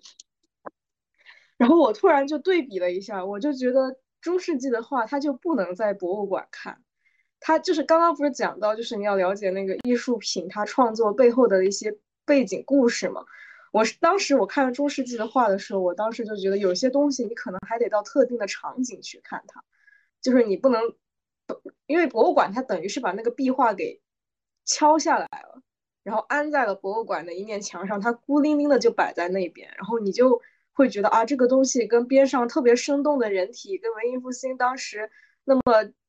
然后我突然就对比了一下，我就觉得中世纪的画它就不能在博物馆看，它就是刚刚不是讲到，就是你要了解那个艺术品它创作背后的一些背景故事嘛。我是当时我看了中世纪的画的时候，我当时就觉得有些东西你可能还得到特定的场景去看它，就是你不能，因为博物馆它等于是把那个壁画给敲下来了，然后安在了博物馆的一面墙上，它孤零零的就摆在那边，然后你就会觉得啊，这个东西跟边上特别生动的人体，跟文艺复兴当时那么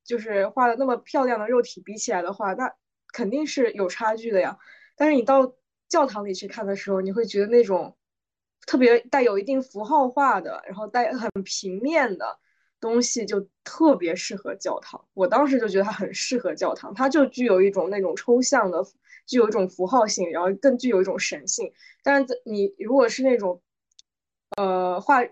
就是画的那么漂亮的肉体比起来的话，那肯定是有差距的呀。但是你到教堂里去看的时候，你会觉得那种特别带有一定符号化的，然后带很平面的东西，就特别适合教堂。我当时就觉得它很适合教堂，它就具有一种那种抽象的，具有一种符号性，然后更具有一种神性。但是你如果是那种，呃，画，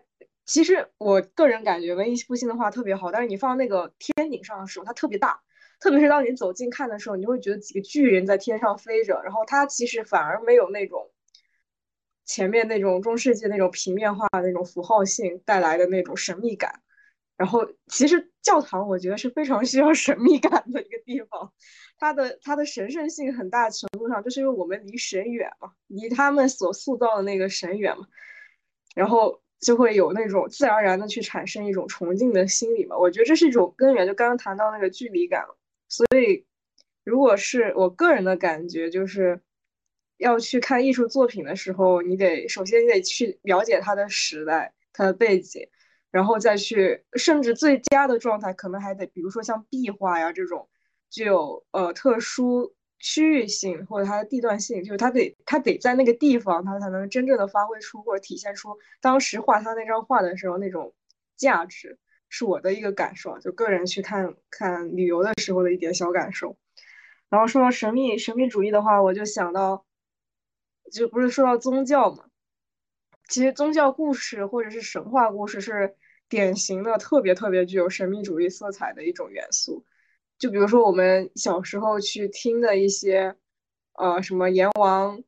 其实我个人感觉文艺复兴的画特别好，但是你放那个天顶上的时候，它特别大。特别是当你走近看的时候，你会觉得几个巨人在天上飞着，然后它其实反而没有那种前面那种中世纪那种平面化那种符号性带来的那种神秘感。然后其实教堂我觉得是非常需要神秘感的一个地方，它的它的神圣性很大程度上就是因为我们离神远嘛，离他们所塑造的那个神远嘛，然后就会有那种自然而然的去产生一种崇敬的心理嘛。我觉得这是一种根源，就刚刚谈到那个距离感。所以，如果是我个人的感觉，就是要去看艺术作品的时候，你得首先你得去了解它的时代、它的背景，然后再去，甚至最佳的状态可能还得，比如说像壁画呀这种，具有呃特殊区域性或者它的地段性，就是它得它得在那个地方，它才能真正的发挥出或者体现出当时画它那张画的时候那种价值，是我的一个感受，就个人去看看旅游的时候的一点小感受。然后说到神秘神秘主义的话，我就想到，就不是说到宗教嘛。其实宗教故事或者是神话故事是典型的特别特别具有神秘主义色彩的一种元素。就比如说我们小时候去听的一些，呃，什么阎王，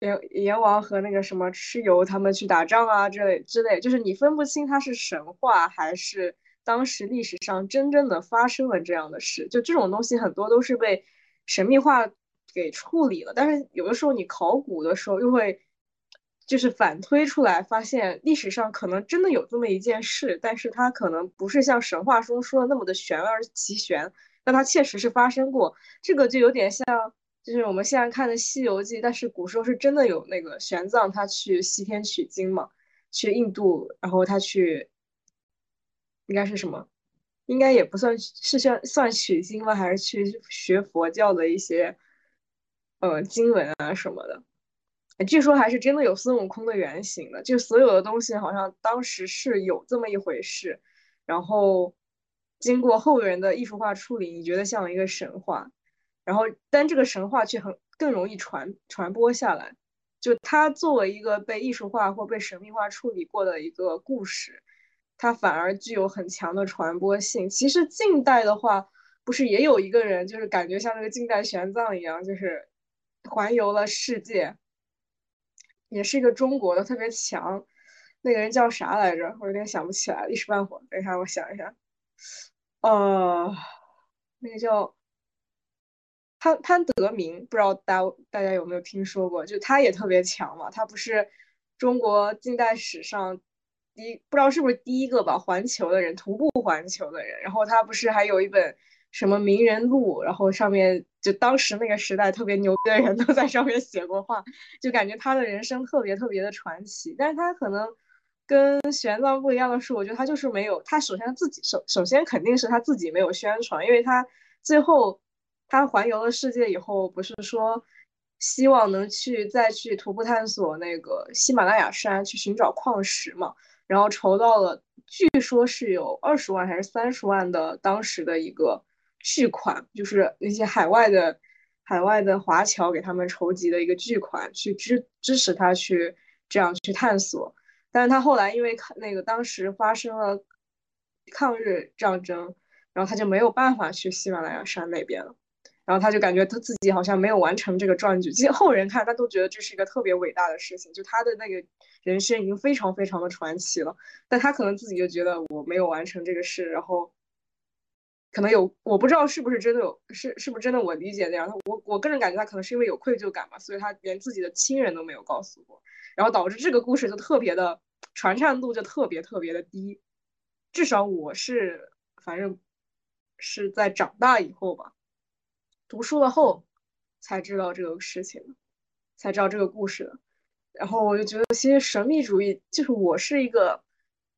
阎阎王和那个什么蚩尤他们去打仗啊之类之类，就是你分不清它是神话还是当时历史上真正的发生了这样的事。就这种东西很多都是被神秘化给处理了，但是有的时候你考古的时候又会。就是反推出来，发现历史上可能真的有这么一件事，但是它可能不是像神话中说的那么的玄而奇玄，但它确实是发生过。这个就有点像，就是我们现在看的《西游记》，但是古时候是真的有那个玄奘他去西天取经嘛，去印度，然后他去，应该是什么？应该也不算是算算取经吗？还是去学佛教的一些，呃，经文啊什么的。据说还是真的有孙悟空的原型的，就所有的东西好像当时是有这么一回事，然后经过后人的艺术化处理，你觉得像一个神话，然后但这个神话却很更容易传传播下来，就它作为一个被艺术化或被神秘化处理过的一个故事，它反而具有很强的传播性。其实近代的话，不是也有一个人，就是感觉像那个近代玄奘一样，就是环游了世界。也是一个中国的特别强，那个人叫啥来着？我有点想不起来，一时半会儿。等一下，我想一下。呃，那个叫潘潘德明，不知道大大家有没有听说过？就他也特别强嘛，他不是中国近代史上第一，不知道是不是第一个吧？环球的人，徒步环球的人。然后他不是还有一本。什么名人录，然后上面就当时那个时代特别牛逼的人都在上面写过话，就感觉他的人生特别特别的传奇。但是他可能跟玄奘不一样的是，我觉得他就是没有，他首先自己首首先肯定是他自己没有宣传，因为他最后他环游了世界以后，不是说希望能去再去徒步探索那个喜马拉雅山去寻找矿石嘛，然后筹到了，据说是有二十万还是三十万的当时的一个。巨款就是那些海外的海外的华侨给他们筹集的一个巨款，去支支持他去这样去探索。但是他后来因为那个当时发生了抗日战争，然后他就没有办法去喜马拉雅山那边了。然后他就感觉他自己好像没有完成这个壮举。其实后人看他都觉得这是一个特别伟大的事情，就他的那个人生已经非常非常的传奇了。但他可能自己就觉得我没有完成这个事，然后。可能有，我不知道是不是真的有，是是不是真的我理解那样。我我个人感觉他可能是因为有愧疚感吧，所以他连自己的亲人都没有告诉过，然后导致这个故事就特别的传唱度就特别特别的低。至少我是反正是在长大以后吧，读书了后才知道这个事情，才知道这个故事的。然后我就觉得，其实神秘主义就是我是一个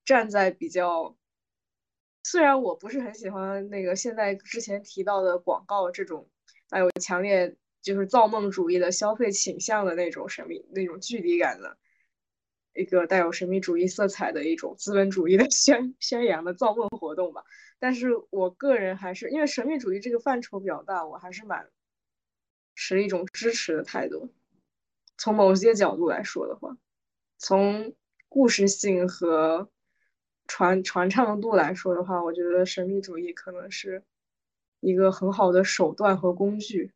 站在比较。虽然我不是很喜欢那个现在之前提到的广告这种带有强烈就是造梦主义的消费倾向的那种神秘、那种距离感的一个带有神秘主义色彩的一种资本主义的 宣宣扬的造梦活动吧，但是我个人还是因为神秘主义这个范畴比较大，我还是蛮持一种支持的态度。从某些角度来说的话，从故事性和。传传唱度来说的话，我觉得神秘主义可能是一个很好的手段和工具。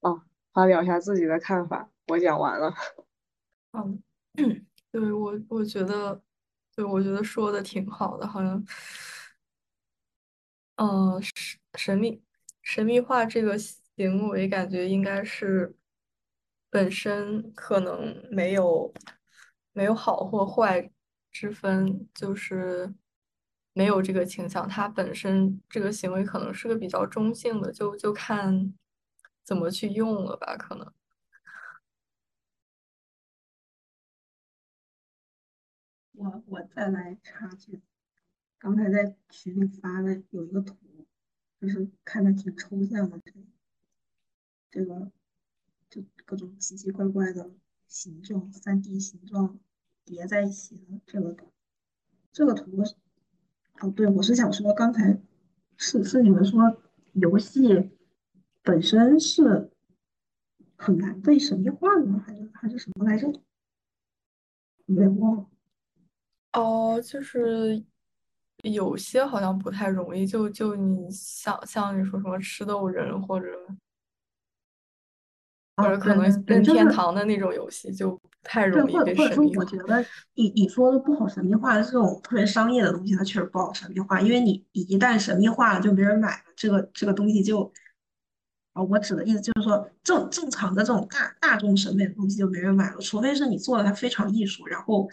哦，发表一下自己的看法，我讲完了。嗯，对我我觉得，对我觉得说的挺好的，好像，嗯，神神秘神秘化这个行为，感觉应该是本身可能没有没有好或坏。之分就是没有这个倾向，它本身这个行为可能是个比较中性的，就就看怎么去用了吧，可能。我我再来插句，刚才在群里发的有一个图，就是看着挺抽象的，这个就各种奇奇怪怪的形状，三 D 形状叠在一起的这个图，这个图，哦，对，我是想说，刚才是是你们说游戏本身是很难被神秘化的吗？还是还是什么来着？有点忘了。哦，就是有些好像不太容易，就就你像像你说什么吃豆人或者或哦，者可能对对对，任天是堂的那种游戏就不太对，容易或者或者说，被神秘化。我觉得你你说的不好神秘化的这种特别商业的东西，它确实不好神秘化，因为你你一旦神秘化了，就没人买了，这个这个东西就，啊，我指的意思就是说，正正常的这种大大众审美的东西就没人买了，除非是你做的它非常艺术，然后呃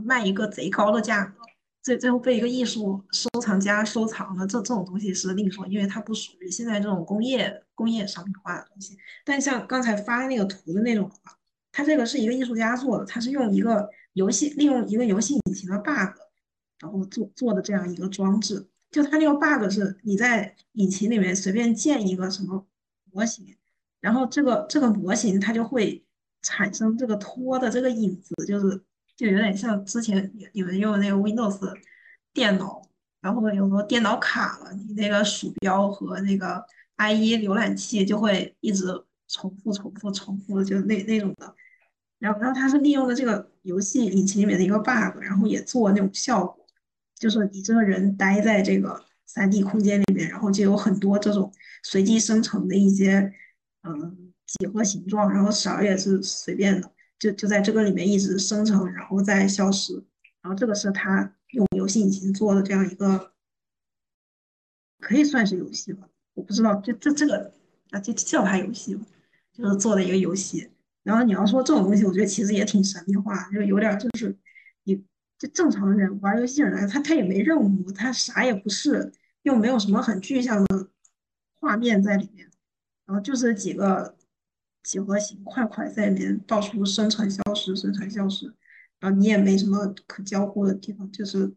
卖一个贼高的价格，最最后被一个艺术收藏家收藏了，这这种东西是另说，因为它不属于现在这种工业工业商品化的东西。但像刚才发的那个图的那种的话，它这个是一个艺术家做的，他是用一个游戏利用一个游戏引擎的 bug，然后做做的这样一个装置。就它那个 bug 是你在引擎里面随便建一个什么模型，然后这个这个模型它就会产生这个拖的这个影子，就是就有点像之前你你们用那个 Windows 电脑，然后有时候电脑卡了，你那个鼠标和那个 IE 浏览器就会一直重复、重复、重复，就那那种的。然后，然后它是利用了这个游戏引擎里面的一个 bug，然后也做那种效果，就是你这个人待在这个 3D 空间里面，然后就有很多这种随机生成的一些嗯几何形状，然后色也是随便的，就就在这个里面一直生成，然后再消失。然后这个是他用游戏引擎做的这样一个，可以算是游戏吧，我不知道，就这这个啊，就叫它游戏吧，就是做的一个游戏。然后你要说这种东西，我觉得其实也挺神秘化，就有点就是你就正常人玩游戏人来，他他也没任务，他啥也不是，又没有什么很具象的画面在里面，然后就是几个几何形块块在里面到处生成消失，生成消失，然后你也没什么可交互的地方，就是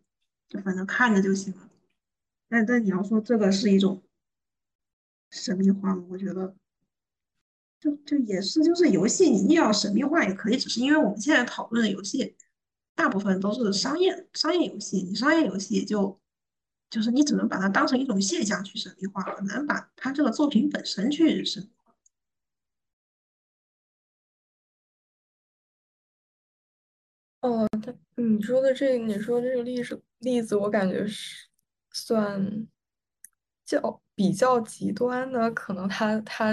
就反正看着就行了。但但你要说这个是一种神秘化吗？我觉得。就就也是，就是游戏你硬要神秘化也可以，只是因为我们现在讨论的游戏大部分都是商业商业游戏，你商业游戏也就就是你只能把它当成一种现象去神秘化，很难把它这个作品本身去神哦，他你说的这，你说这个例子例子，我感觉是算较比较极端的，可能他他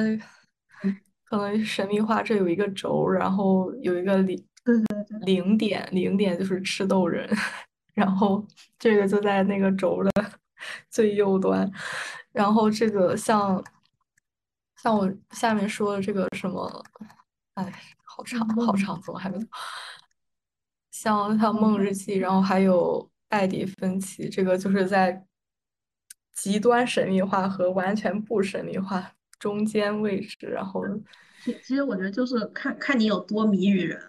可能神秘化，这有一个轴，然后有一个零对对对，零点，零点就是吃豆人，然后这个就在那个轴的 最右端，然后这个像像我下面说的这个什么，哎，好长好长，怎么还没到？像像梦日记，然后还有艾迪芬奇，这个就是在极端神秘化和完全不神秘化中间位置，然后其其实我觉得就是看看你有多迷于人。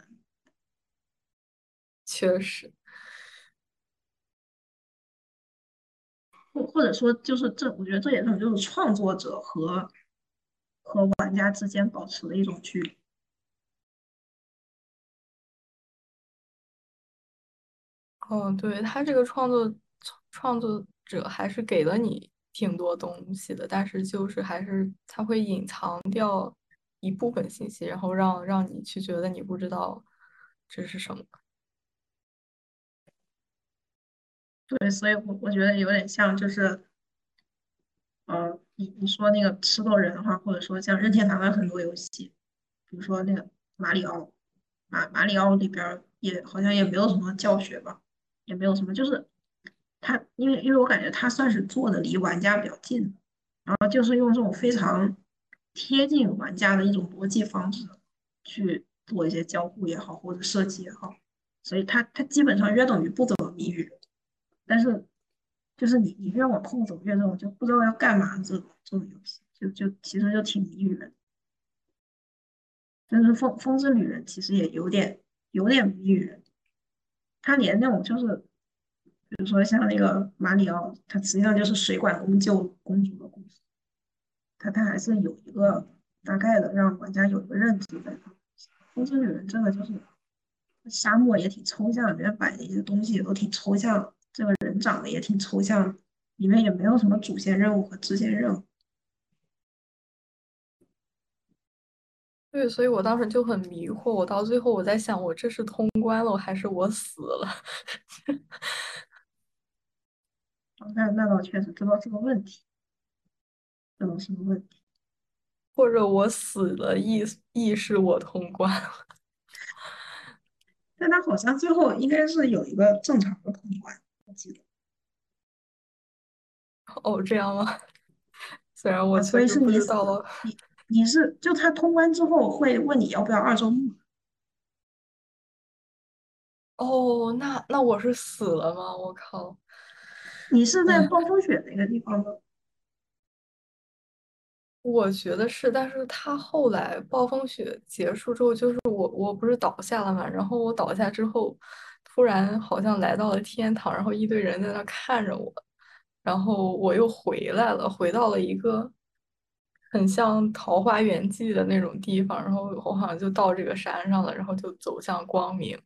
确实，或或者说就是这，我觉得这也是就是创作者和和玩家之间保持的一种距离。嗯，对，他这个创作创作者还是给了你挺多东西的，但是就是还是他会隐藏掉一部分信息，然后让让你去觉得你不知道这是什么。对，所以我我觉得有点像就是，呃，你你说那个吃豆人的话，或者说像任天堂的很多游戏，比如说那个马里奥，马马里奥里边也好像也没有什么教学吧，也没有什么，就是他因为因为我感觉他算是做的离玩家比较近，然后就是用这种非常贴近玩家的一种逻辑方式去做一些交互也好，或者设计也好，所以它它基本上约等于不怎么谜语。但是就是你你越往后走越这种就不知道要干嘛这种这种游戏，就就其实就挺谜语的。但是风风之旅人其实也有点有点谜语人。他连那种就是，比如说像那个马里奥，他实际上就是水管工救公主的故事，他他还是有一个大概的让玩家有一个认知在。风之旅人这个就是沙漠也挺抽象，里面摆的一些东西也都挺抽象，这个人长得也挺抽象，里面也没有什么主线任务和支线任务。对，所以我当时就很迷惑。我到最后我在想，我这是通关了，还是我死了？那那倒确实，这倒是个问题，这倒是个问题。或者我死了，意意是我通关了。但他好像最后应该是有一个正常的通关，我记得。哦，这样吗？虽然我所以是你死了。你是就他通关之后会问你要不要二周目？哦，那那我是死了吗？我靠！你是在暴风雪那个地方吗？我觉得是，但是他后来暴风雪结束之后，就是我我不是倒下了嘛，然后我倒下之后，突然好像来到了天堂，然后一堆人在那看着我，然后我又回来了，回到了一个。很像《桃花源记》的那种地方，然后我好像就到这个山上了，然后就走向光明。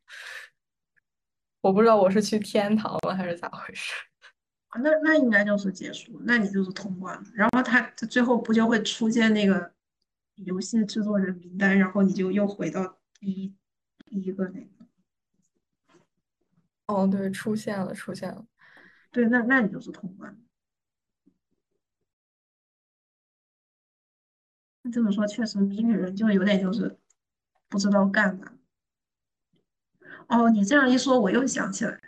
我不知道我是去天堂了还是咋回事。那那应该就是结束，那你就是通关了。然后他他最后不就会出现那个游戏制作人名单，然后你就又回到第一第一个那个。哦，对，出现了，出现了。对，那那你就是通关。这么说确实，谜语人就有点就是不知道干嘛。哦，你这样一说，我又想起来，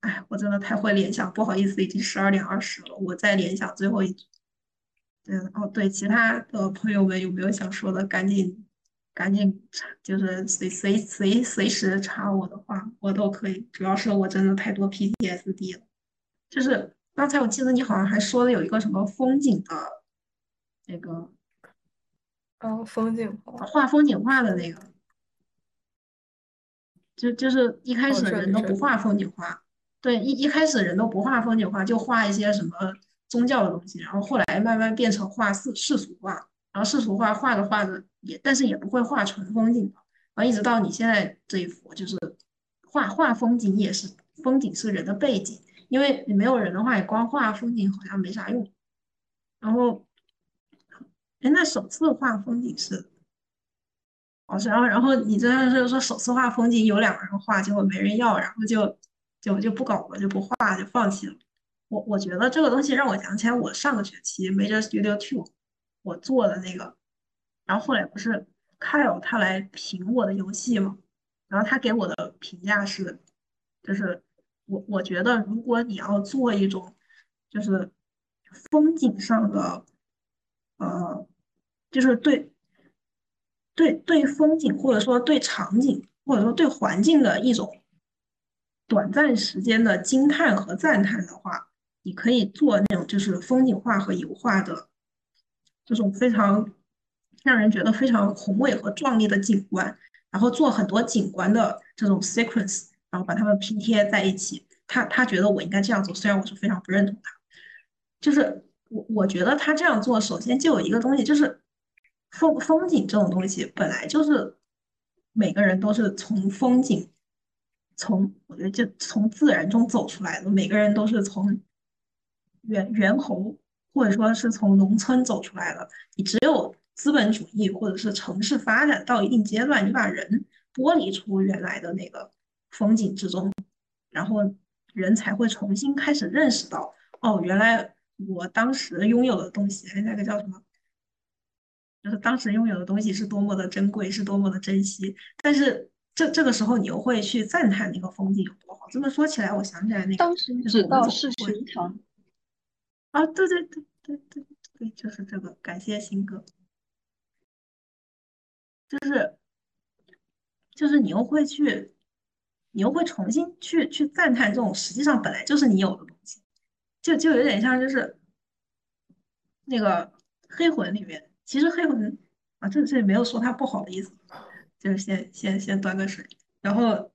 哎，我真的太会联想，不好意思，已经十二点二十了，我再联想最后一句。嗯，哦，对，其他的朋友们有没有想说的？赶紧，赶紧，就是随随随随时插我的话，我都可以。主要是我真的太多 PTSD 了。就是刚才我记得你好像还说的有一个什么风景的那个。哦，风景画，画风景画的那个，就就是一开始人都不画风景画，对，一一开始人都不画风景画，就画一些什么宗教的东西，然后后来慢慢变成画世世俗画，然后世俗画画着画着也，但是也不会画纯风景，然后一直到你现在这一幅，就是画画风景也是风景是人的背景，因为你没有人的话，你光画风景好像没啥用，然后。哎，那首次画风景是，哦，然后然后你真的是说首次画风景有两个人画，结果没人要，然后就就就不搞了，就不画，就放弃了。我我觉得这个东西让我想起来，我上个学期 Major Studio Two 我做的那个，然后后来不是 Kyle 他来评我的游戏嘛，然后他给我的评价是，就是我我觉得如果你要做一种就是风景上的。呃，就是对，对对风景，或者说对场景，或者说对环境的一种短暂时间的惊叹和赞叹的话，你可以做那种就是风景画和油画的这种非常让人觉得非常宏伟和壮丽的景观，然后做很多景观的这种 sequence，然后把它们拼贴在一起。他他觉得我应该这样做，虽然我是非常不认同他，就是。我我觉得他这样做，首先就有一个东西，就是风风景这种东西，本来就是每个人都是从风景，从我觉得就从自然中走出来的，每个人都是从猿猿猴或者说是从农村走出来的。你只有资本主义或者是城市发展到一定阶段，你把人剥离出原来的那个风景之中，然后人才会重新开始认识到，哦，原来。我当时拥有的东西，那个叫什么？就是当时拥有的东西是多么的珍贵，是多么的珍惜。但是这这个时候，你又会去赞叹那个风景有多好。这么说起来，我想起来那个，当时知道是寻常。啊，对对对对对对，就是这个。感谢新哥。就是就是你又会去，你又会重新去去赞叹这种实际上本来就是你有的。就就有点像，就是那个黑魂里面，其实黑魂啊，这这也没有说它不好的意思，就是先先先端个水。然后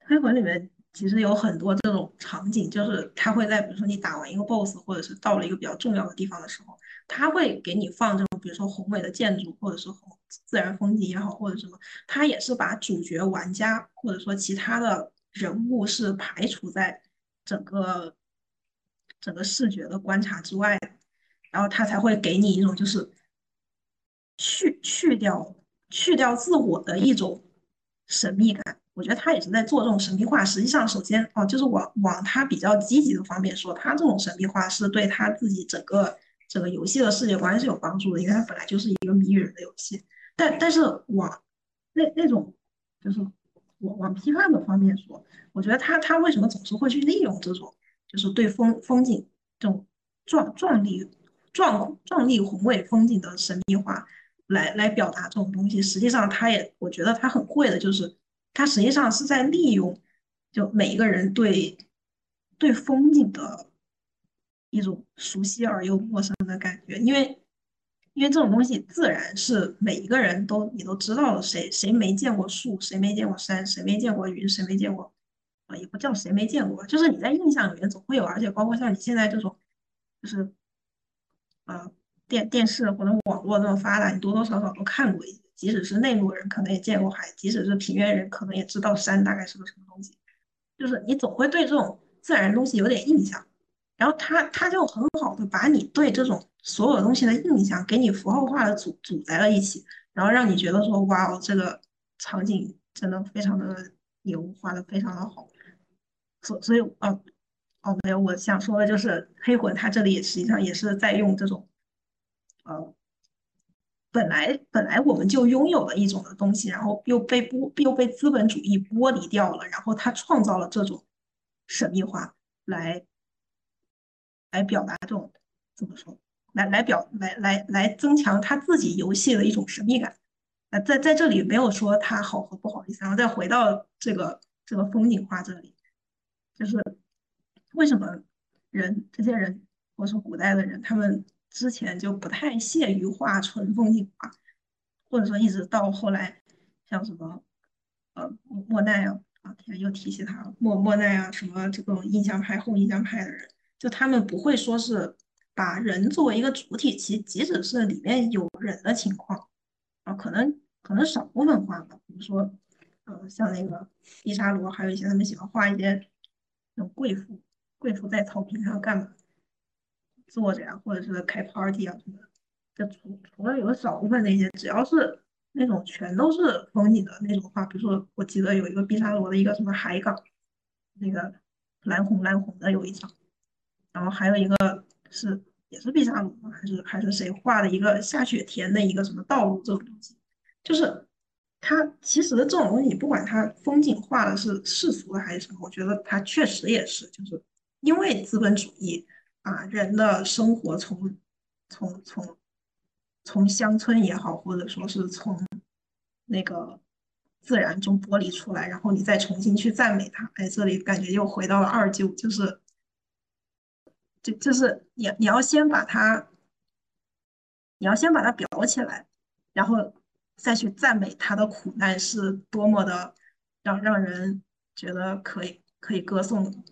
黑魂里面其实有很多这种场景，就是他会在比如说你打完一个 BOSS，或者是到了一个比较重要的地方的时候，他会给你放这种比如说宏伟的建筑，或者是自然风景也好，或者什么，他也是把主角玩家或者说其他的人物是排除在整个整个视觉的观察之外，然后他才会给你一种就是去去掉去掉自我的一种神秘感。我觉得他也是在做这种神秘化。实际上，首先哦，就是往往他比较积极的方面说，他这种神秘化是对他自己整个整个游戏的世界观是有帮助的，因为它本来就是一个谜语人的游戏。但但是往那那种就是往往批判的方面说，我觉得他他为什么总是会去利用这种就是对风风景这种壮壮丽壮壮丽宏伟风景的神秘化来来表达这种东西？实际上，他也我觉得他很会的，就是他实际上是在利用就每一个人对对风景的一种熟悉而又陌生的感觉，因为。因为这种东西自然是每一个人都你都知道了，谁谁没见过树，谁没见过山，谁没见过云，谁没见过，啊也不叫谁没见过，就是你在印象里面总会有，而且包括像你现在这种，就是呃电电视或者网络这么发达，你多多少少都看过一些，即使是内陆人可能也见过海，即使是平原人可能也知道山大概是个什么东西，就是你总会对这种自然东西有点印象。然后他他就很好的把你对这种所有东西的印象给你符号化的组组在了一起，然后让你觉得说哇哦，这个场景真的非常的牛，画的非常的好。所所以哦哦没有，我想说的就是黑魂它这里实际上也是在用这种呃本来本来我们就拥有的一种的东西，然后又被剥又被资本主义剥离掉了，然后他创造了这种神秘化来。来表达这种怎么说？来来表来来来增强他自己游戏的一种神秘感。啊，在在这里没有说它好和不好意思，然后再回到这个这个风景画这里，就是为什么人这些人或者说古代的人，他们之前就不太屑于画纯风景画，或者说一直到后来，像什么呃莫奈啊啊天又提起他了，莫莫奈啊什么这种印象派后印象派的人。就他们不会说是把人作为一个主体，其即使是里面有人的情况，啊，可能可能少部分画吧，比如说，呃，像那个伊莎罗，还有一些他们喜欢画一些那种贵妇，贵妇在草坪上干嘛，坐着呀，或者是开 party 啊什么的。就除除了有少部分那些，只要是那种全都是风景的那种画，比如说我记得有一个毕沙罗的一个什么海港，那个蓝红蓝红的有一张。然后还有一个是也是毕沙罗？还是还是谁画的一个下雪天的一个什么道路这种东西？就是它其实这种东西，不管它风景画的是世俗的还是什么，我觉得它确实也是，就是因为资本主义啊，人的生活从从从从乡村也好，或者说是从那个自然中剥离出来，然后你再重新去赞美它，哎，这里感觉又回到了二舅，就是。就就是你你要先把它，你要先把它裱起来，然后再去赞美他的苦难是多么的让让人觉得可以可以歌颂的，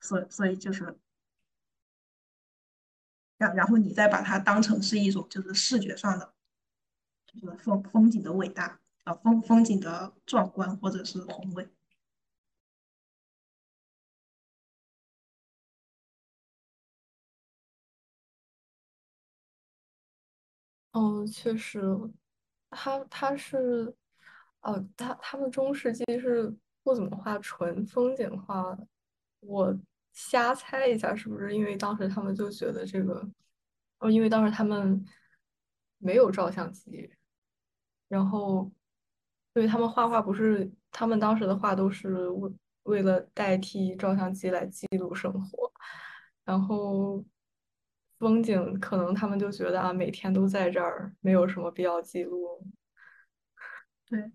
所所以就是，然然后你再把它当成是一种就是视觉上的，就是风风景的伟大啊风风景的壮观或者是宏伟。哦，确实，他他是，哦，他他们中世纪是不怎么画纯风景画。我瞎猜一下，是不是因为当时他们就觉得这个，哦，因为当时他们没有照相机，然后，因为他们画画不是，他们当时的画都是为为了代替照相机来记录生活，然后。风景可能他们就觉得啊，每天都在这儿，没有什么必要记录。对，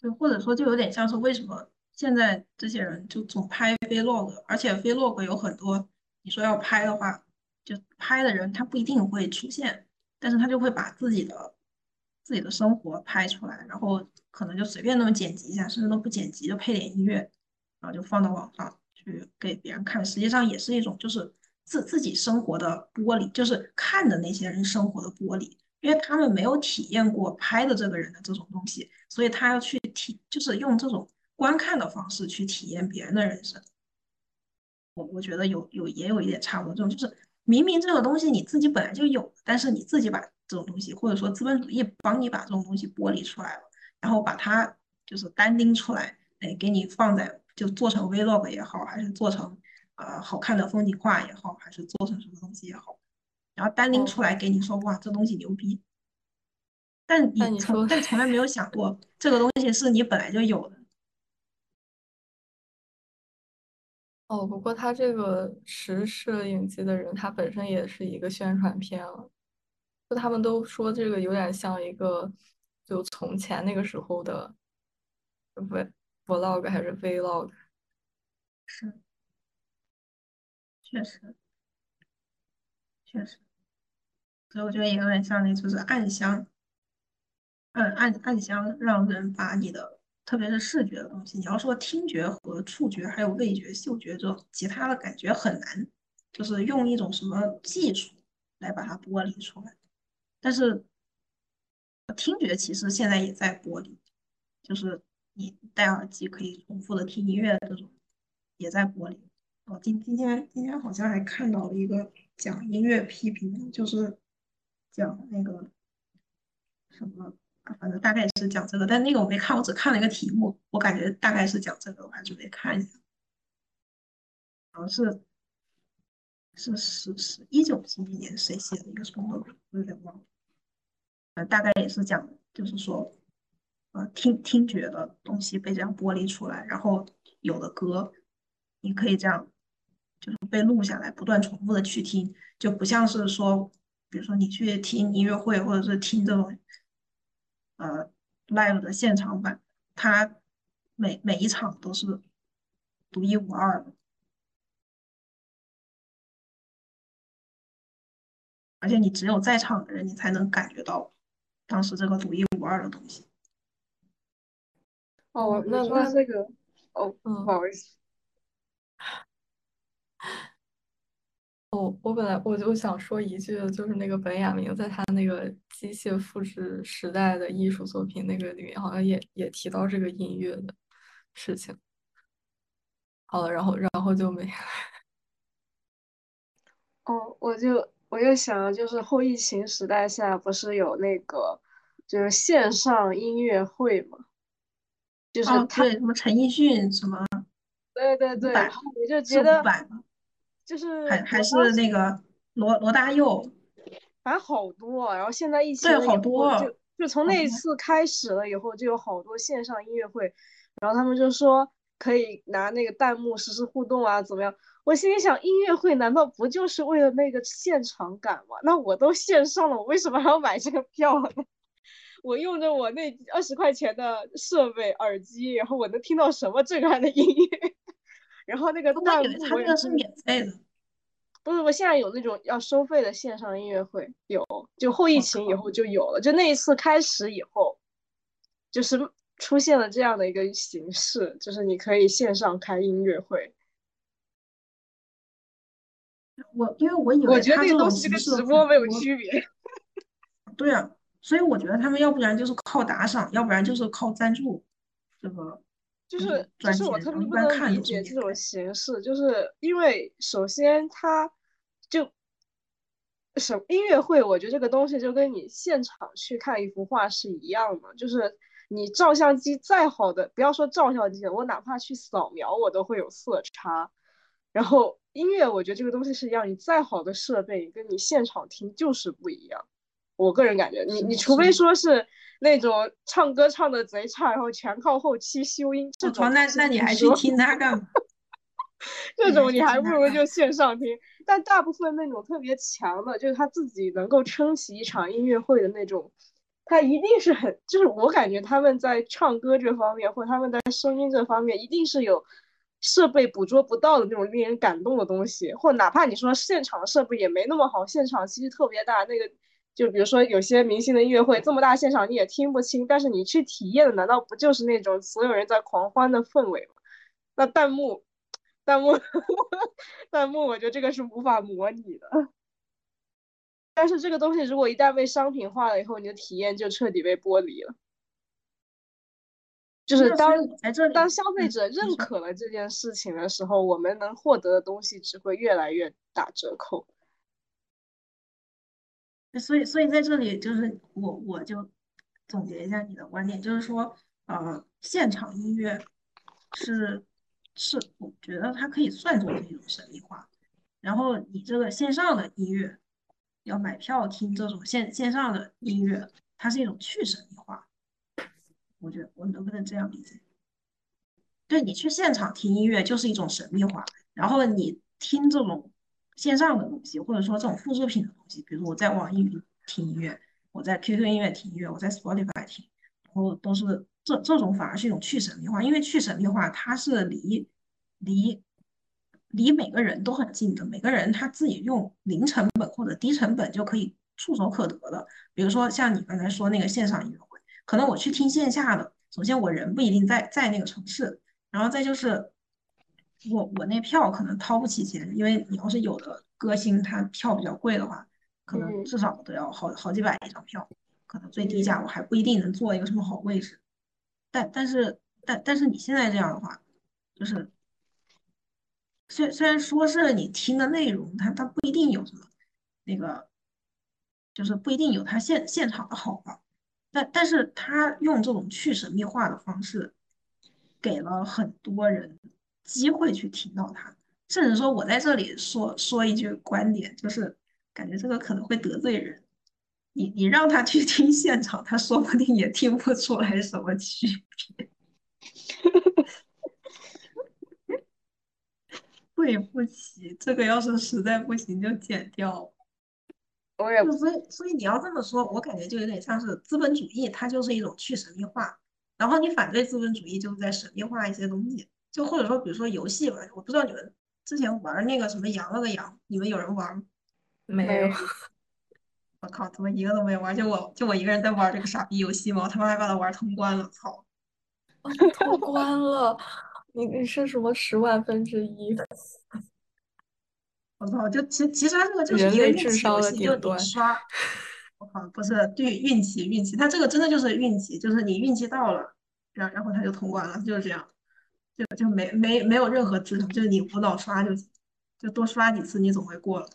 对，或者说就有点像是为什么现在这些人就总拍 vlog，而且 vlog 有很多，你说要拍的话，就拍的人他不一定会出现，但是他就会把自己的自己的生活拍出来，然后可能就随便那么剪辑一下，甚至都不剪辑就配点音乐，然后就放到网上去给别人看。实际上也是一种就是自自己生活的剥离，就是看的那些人生活的剥离，因为他们没有体验过拍的这个人的这种东西，所以他要去体，就是用这种观看的方式去体验别人的人生。我我觉得有有也有一点差不多，这种就是明明这个东西你自己本来就有，但是你自己把这种东西，或者说资本主义帮你把这种东西剥离出来了，然后把它就是单拎出来，哎，给你放在就做成 vlog 也好，还是做成呃好看的风景画也好，还是做成什么东西也好，然后单拎出来给你说哇这东西牛逼，但你从但从来没有想过这个东西是你本来就有的。哦，不过他这个持摄影机的人，他本身也是一个宣传片了。就他们都说这个有点像一个，就从前那个时候的 v vlog 还是 vlog。是，确实，确实。所以我觉得也有点像那，就是暗箱，暗暗暗箱让人把你的。特别是视觉的东西，你要说听觉和触觉，还有味觉、嗅觉这种其他的感觉很难，就是用一种什么技术来把它剥离出来。但是听觉其实现在也在剥离，就是你戴耳机可以重复的听音乐这种也在柏林。哦，今今天今天好像还看到了一个讲音乐批评，就是讲那个什么。反正大概是讲这个，但那个我没看，我只看了一个题目，我感觉大概是讲这个，我还准备看一下。好像是是是是一九几几年谁写的一个什么东西，我有点忘了。大概也是讲，就是说，呃，听听觉的东西被这样剥离出来，然后有的歌你可以这样，就是被录下来，不断重复的去听，就不像是说，比如说你去听音乐会，或者是听这种。呃，live 的现场版，它每每一场都是独一无二的，而且你只有在场的人，你才能感觉到当时这个独一无二的东西。哦，那那这个，哦，不好意思。哦我本来我就想说一句，就是那个本雅明在他那个机械复制时代的艺术作品那个里面，好像也也提到这个音乐的事情。好了，然后然后就没。哦，我就我又想，就是后疫情时代下，不是有那个就是线上音乐会吗？就是对什么陈奕迅什么。对对对，我就觉得。就是还还是那个罗罗大佑，反正好多，然后现在疫情对好多，就就从那一次开始了以后，就有好多线上音乐会，然后他们就说可以拿那个弹幕实时互动啊，怎么样？我心里想，音乐会难道不就是为了那个现场感吗？那我都线上了，我为什么还要买这个票呢？我用着我那二十块钱的设备耳机，然后我能听到什么震撼的音乐？然后那个弹幕，他那个是免费的，不是我，现在有那种要收费的线上音乐会，有，就后疫情以后就有了，就那一次开始以后，就是出现了这样的一个形式，就是你可以线上开音乐会。我因为我以为我觉得那个东西跟直播没有区别。对啊，所以我觉得他们要不然就是靠打赏，要不然就是靠赞助，这个。就是，就是我特别不能理解这种形式，就是因为首先它就什音乐会，我觉得这个东西就跟你现场去看一幅画是一样的，就是你照相机再好的，不要说照相机，我哪怕去扫描，我都会有色差。然后音乐，我觉得这个东西是一样，你再好的设备跟你现场听就是不一样。我个人感觉，你你除非说是。那种唱歌唱的贼差，然后全靠后期修音，这种那那你还去听他干嘛？这种你还不如就线上听。但大部分那种特别强的，就是他自己能够撑起一场音乐会的那种，他一定是很，就是我感觉他们在唱歌这方面，或者他们在声音这方面，一定是有设备捕捉不到的那种令人感动的东西，或哪怕你说现场设备也没那么好，现场其实特别大，那个。就比如说有些明星的音乐会这么大现场你也听不清，但是你去体验的难道不就是那种所有人在狂欢的氛围吗？那弹幕，弹幕，弹幕，我觉得这个是无法模拟的。但是这个东西如果一旦被商品化了以后，你的体验就彻底被剥离了。就是当当消费者认可了这件事情的时候，我们能获得的东西只会越来越打折扣。所以，所以在这里就是我我就总结一下你的观点，就是说，呃，现场音乐是是，我觉得它可以算作是一种神秘化。然后你这个线上的音乐。要买票听这种线线上的音乐，它是一种去神秘化。我觉得我能不能这样理解？对你去现场听音乐就是一种神秘化，然后你听这种线上的东西，或者说这种复制品的东西，比如我在网易云听音乐，我在 QQ 音乐听音乐，我在 Spotify 听，然后都是这这种反而是一种去神秘化，因为去神秘化它是离离。离每个人都很近的，每个人他自己用零成本或者低成本就可以触手可得的。比如说像你刚才说那个线上音乐会，可能我去听线下的，首先我人不一定在在那个城市，然后再就是我我那票可能掏不起钱，因为你要是有的歌星他票比较贵的话，可能至少都要好好几百一张票，可能最低价我还不一定能坐一个什么好位置。但但是但但是你现在这样的话，就是。虽虽然说是你听的内容，它它不一定有什么那个，就是不一定有它现现场的好吧，但但是他用这种去神秘化的方式，给了很多人机会去听到它，甚至说我在这里说说一句观点，就是感觉这个可能会得罪人，你你让他去听现场，他说不定也听不出来什么区别。对不起，这个要是实在不行就剪掉。我也所以所以你要这么说，我感觉就有点像是资本主义，它就是一种去神秘化。然后你反对资本主义，就是在神秘化一些东西。就或者说，比如说游戏吧，我不知道你们之前玩那个什么羊了个羊，你们有人玩吗？没有。我靠，怎么一个都没玩？就我就我一个人在玩这个傻逼游戏吗？我他妈还把它玩通关了，操！通关了。你你是什么十万分之一？我操！就其其实它这个就是一个运气游戏，就你刷，我靠，不是对运气运气，它这个真的就是运气，就是你运气到了，然然后它就通关了，就是这样，就就没没没有任何智商，就是你无脑刷就行，就多刷几次你总会过了，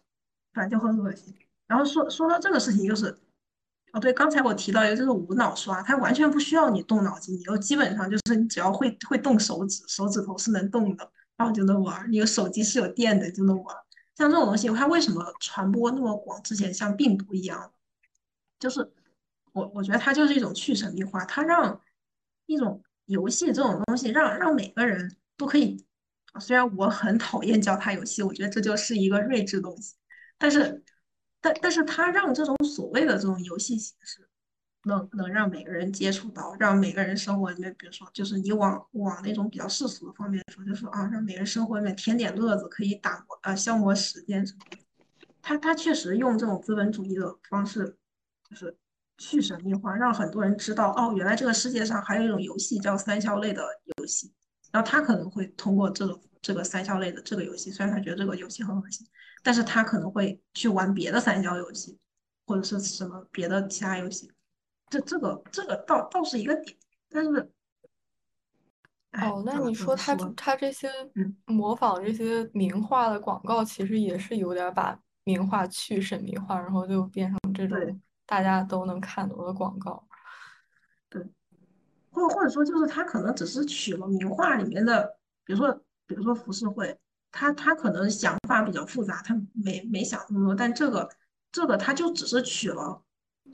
反正就很恶心。然后说说到这个事情就是。哦，对，刚才我提到一个就是无脑刷，它完全不需要你动脑筋，你就基本上就是你只要会会动手指，手指头是能动的，然后就能玩。你的手机是有电的就能玩。像这种东西，它为什么传播那么广？之前像病毒一样，就是我我觉得它就是一种去神秘化，它让一种游戏这种东西让让每个人都可以。虽然我很讨厌叫它游戏，我觉得这就是一个睿智东西，但是。但但是它让这种所谓的这种游戏形式，能能让每个人接触到，让每个人生活里面，比如说，就是你往往那种比较世俗的方面说，就是啊，让每个人生活里面添点乐子，可以打磨啊消磨时间什么的。他他确实用这种资本主义的方式，就是去神秘化，让很多人知道哦，原来这个世界上还有一种游戏叫三消类的游戏。然后他可能会通过这个这个三消类的这个游戏，虽然他觉得这个游戏很恶心。但是他可能会去玩别的三消游戏，或者是什么别的其他游戏，这这个这个倒倒是一个点。但是，哦，那你说他他这些模仿这些名画的广告，其实也是有点把名画去神秘化，然后就变成这种大家都能看懂的广告。对，或或者说就是他可能只是取了名画里面的，比如说比如说浮世绘。他他可能想法比较复杂，他没没想那么多，但这个这个他就只是取了，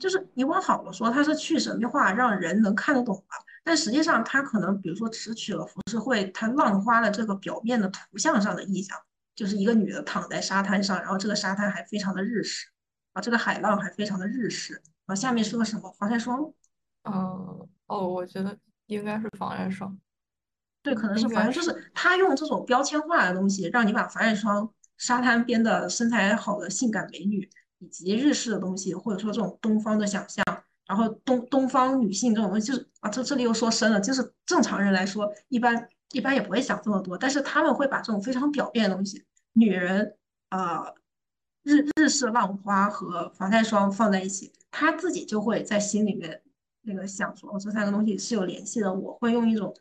就是你往好了说，他是去神秘化，让人能看得懂吧。但实际上他可能比如说只取了浮世绘，他浪花了这个表面的图像上的意象，就是一个女的躺在沙滩上，然后这个沙滩还非常的日式，啊，这个海浪还非常的日式，啊，下面是个什么防晒霜？嗯，哦，我觉得应该是防晒霜。对，可能是反正就是他用这种标签化的东西，让你把防晒霜沙滩边的身材好的性感美女以及日式的东西，或者说这种东方的想象，然后东东方女性这种东西，就是啊，这这里又说深了，就是正常人来说，一般一般也不会想这么多，但是他们会把这种非常表面的东西，女人啊，日日式浪花和防晒霜放在一起，他自己就会在心里面那个想说，哦，这三个东西是有联系的，我会用一种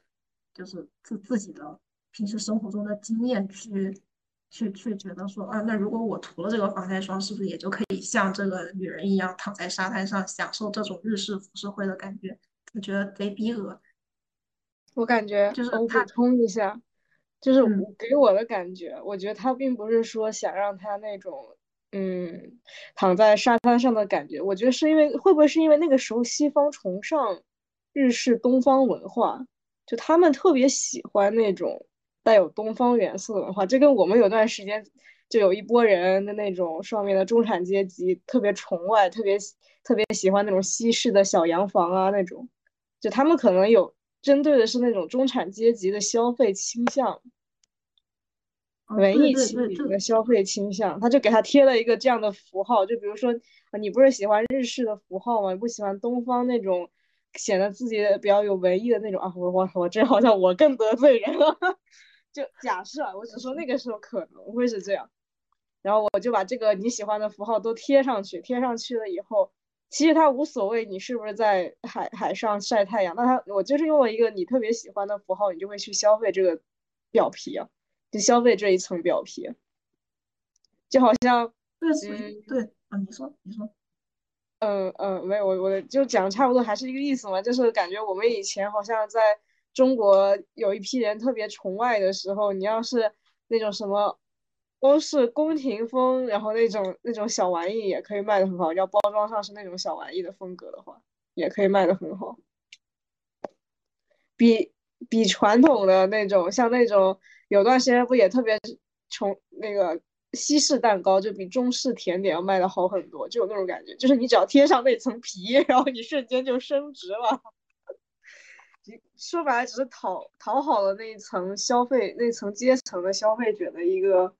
就是自自己的平时生活中的经验去。去去觉得说啊，那如果我涂了这个防晒霜，是不是也就可以像这个女人一样躺在沙滩上享受这种日式浮世绘的感觉？我觉得贼逼恶。我感觉就是我补他充一下，就是给我的感觉，我觉得他并不是说想让他那种嗯躺在沙滩上的感觉，我觉得是因为会不会是因为那个时候西方崇尚日式东方文化，就他们特别喜欢那种带有东方元素的文化，这跟我们有段时间就有一波人的那种上面的中产阶级特别崇外，特别特别喜欢那种西式的小洋房啊那种，就他们可能有针对的是那种中产阶级的消费倾向。哦文艺对对对，气息就的消费倾向，他就给他贴了一个这样的符号，就比如说啊，你不是喜欢日式的符号吗？你不喜欢东方那种显得自己比较有文艺的那种啊？我我我这好像我更得罪人了，就假设啊我只说那个时候可能会是这样，然后我就把这个你喜欢的符号都贴上去，贴上去了以后，其实他无所谓你是不是在海海上晒太阳，那他我就是用了一个你特别喜欢的符号，你就会去消费这个表皮啊。就消费这一层表皮，就好像，对，嗯对啊，你说你说，嗯嗯，没有，我我就讲差不多还是一个意思嘛，就是感觉我们以前好像在中国有一批人特别崇外的时候，你要是那种什么欧式宫廷风，然后那种那种小玩意也可以卖的很好，要包装上是那种小玩意的风格的话，也可以卖的很好，比比传统的那种，像那种有段时间不也特别穷那个西式蛋糕，就比中式甜点要卖的好很多，就有那种感觉，就是你只要贴上那层皮，然后你瞬间就升值了。说白了，只是讨讨好了那一层消费那层阶层的消费者的一个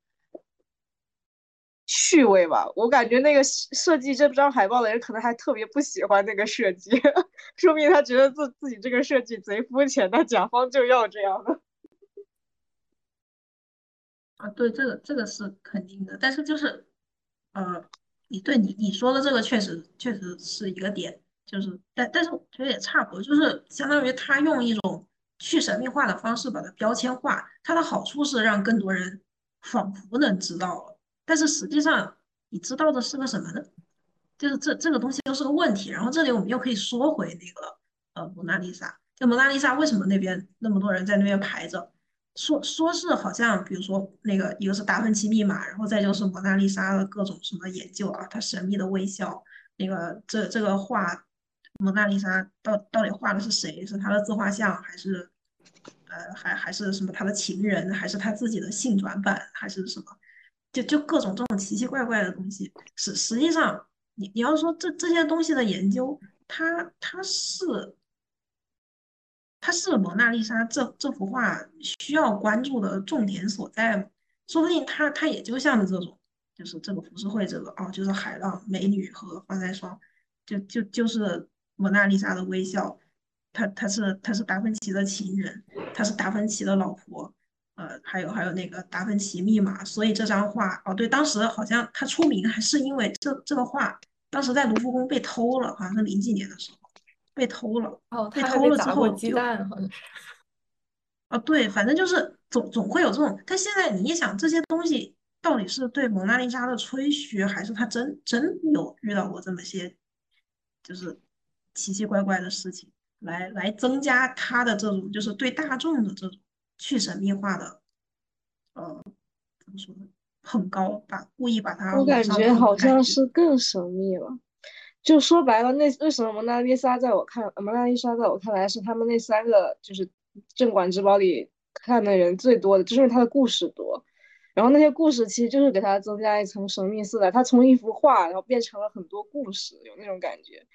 趣味吧。我感觉那个设计这张海报的人可能还特别不喜欢那个设计，说明他觉得自自己这个设计贼肤浅，但甲方就要这样的。啊，对，这个这个是肯定的，但是就是，呃，你对你你说的这个确实确实是一个点，就是但但是我觉得也差不多，就是相当于他用一种去神秘化的方式把它标签化，它的好处是让更多人仿佛能知道了，但是实际上你知道的是个什么呢？就是这这个东西又是个问题，然后这里我们又可以说回那个呃蒙娜丽莎，就蒙娜丽莎为什么那边那么多人在那边排着？说说是好像，比如说那个一个是达芬奇密码，然后再就是蒙娜丽莎的各种什么研究啊，她神秘的微笑，那个这这个画，蒙娜丽莎到到底画的是谁？是她的自画像，还是呃还还是什么她的情人，还是她自己的性转版，还是什么？就就各种这种奇奇怪怪的东西，实实际上你你要说这这些东西的研究，它它是。它是蒙娜丽莎这这幅画需要关注的重点所在吗？说不定它它也就像这种，就是这个浮世绘这个哦，就是海浪、美女和防晒霜，就就就是蒙娜丽莎的微笑，他他是他是达芬奇的情人，他是达芬奇的老婆，呃，还有还有那个达芬奇密码，所以这张画哦，对，当时好像他出名还是因为这这个画当时在卢浮宫被偷了，好像是零几年的时候被偷了。哦，被偷了之后就鸡蛋，好像是。啊，对，反正就是总总会有这种。但现在你一想，这些东西到底是对蒙娜丽莎的吹嘘，还是他真真有遇到过这么些，就是奇奇怪怪的事情，来来增加他的这种就是对大众的这种去神秘化的，呃，怎么说呢？很高，把故意把它我感觉好像。是更神秘了。就说白了，那为什么蒙娜丽莎在我看，蒙娜丽莎在我看来是他们那三个就是镇馆之宝里看的人最多的，就是因为它的故事多。然后那些故事其实就是给它增加一层神秘色彩，它从一幅画然后变成了很多故事，有那种感觉。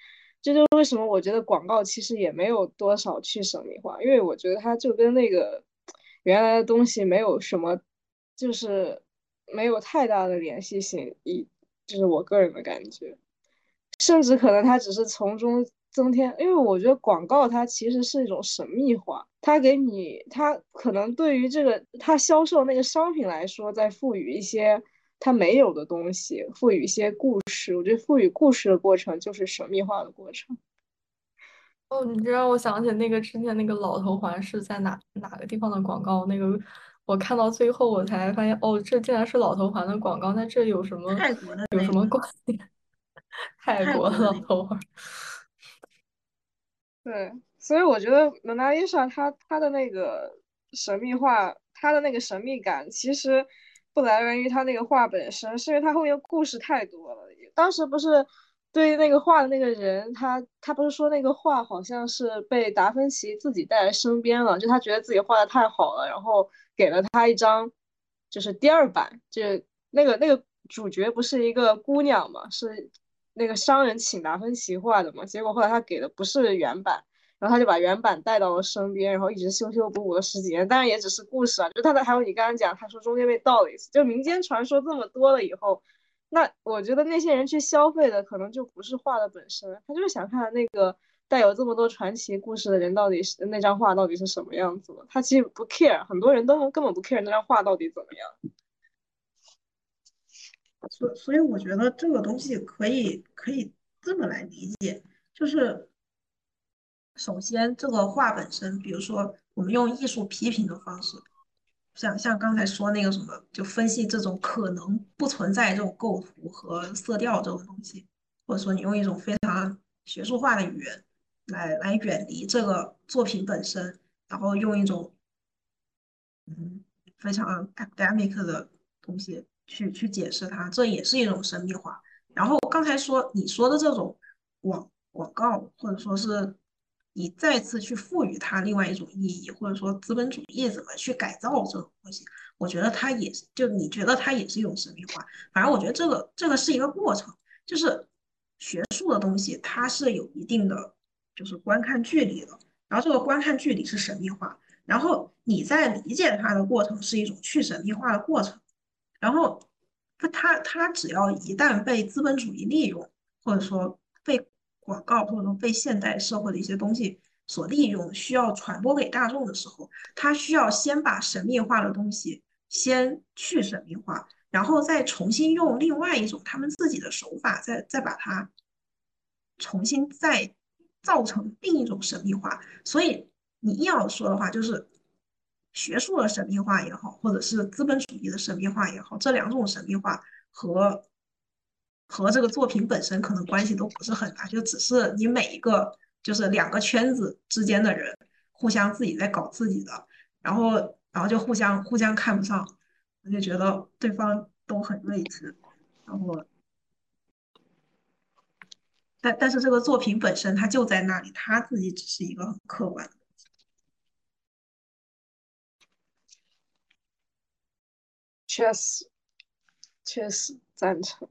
这就是为什么我觉得广告其实也没有多少去神秘化，因为我觉得它就跟那个原来的东西没有什么，就是没有太大的联系性。以就是我个人的感觉。甚至可能他只是从中增添，因为我觉得广告它其实是一种神秘化，它给你，它可能对于这个它销售那个商品来说，在赋予一些它没有的东西，赋予一些故事。我觉得赋予故事的过程就是神秘化的过程。哦，你这让我想起那个之前那个老头环是在哪哪个地方的广告？那个我看到最后我才发现，哦，这竟然是老头环的广告。那这有什么泰国的有什么关联？泰 泰国的老头儿。对，所以我觉得蒙娜丽莎她她的那个神秘化，它的那个神秘感，其实不来源于她那个画本身，是因为她后面故事太多了。当时不是对那个画的那个人，他他不是说那个画好像是被达芬奇自己带来身边了，就他觉得自己画的太好了，然后给了他一张就是第二版，就那个那个主角不是一个姑娘嘛，是那个商人请达芬奇画的嘛，结果后来他给的不是原版。然后他就把原版带到了身边，然后一直修修补补了十几年，当然也只是故事啊。就他的还有你刚刚讲，他说中间被盗了一次，就民间传说这么多了以后，那我觉得那些人去消费的可能就不是画的本身，他就是想看那个带有这么多传奇故事的人到底是那张画到底是什么样子的。他其实不 care，很多人都根本不 care 那张画到底怎么样。所所以我觉得这个东西可以可以这么来理解，就是首先这个画本身，比如说我们用艺术批评的方式，像像刚才说那个什么，就分析这种可能不存在这种构图和色调这种东西，或者说你用一种非常学术化的语言来来远离这个作品本身，然后用一种嗯非常 academic 的东西去去解释它，这也是一种神秘化。然后刚才说你说的这种广广告，或者说是你再次去赋予它另外一种意义，或者说资本主义怎么去改造这种东西，我觉得它也是，就你觉得它也是一种神秘化。反正我觉得这个这个是一个过程，就是学术的东西它是有一定的就是观看距离的，然后这个观看距离是神秘化，然后你在理解它的过程是一种去神秘化的过程。然后它它它只要一旦被资本主义利用，或者说被广告或者说被现代社会的一些东西所利用，需要传播给大众的时候，它需要先把神秘化的东西先去神秘化，然后再重新用另外一种他们自己的手法，再再把它重新再造成另一种神秘化。所以你硬要说的话，就是。学术的神秘化也好，或者是资本主义的神秘化也好，这两种神秘化和和这个作品本身可能关系都不是很大，就只是你每一个就是两个圈子之间的人互相自己在搞自己的，然后然后就互相互相看不上，我就觉得对方都很睿智，然后但但是这个作品本身它就在那里，它自己只是一个很客观的。确实，确实赞成。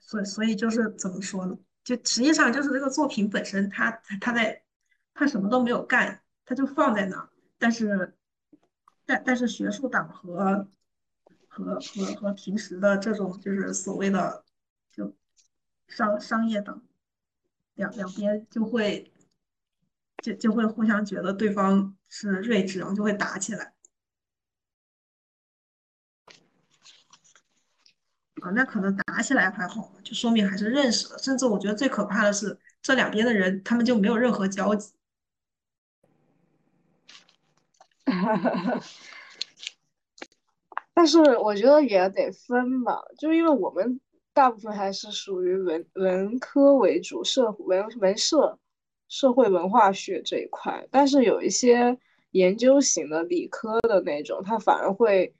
所以，所以就是怎么说呢？就实际上就是这个作品本身，它它在它什么都没有干，它就放在那儿。但是，但但是学术党和和和和平时的这种就是所谓的就商商业党，两两边就会就就会互相觉得对方是睿智，然后就会打起来。啊，那可能打起来还好，就说明还是认识的。甚至我觉得最可怕的是，这两边的人他们就没有任何交集。但是我觉得也得分吧，就因为我们大部分还是属于文文科为主，社文文社、社会文化学这一块。但是有一些研究型的理科的那种，它反而会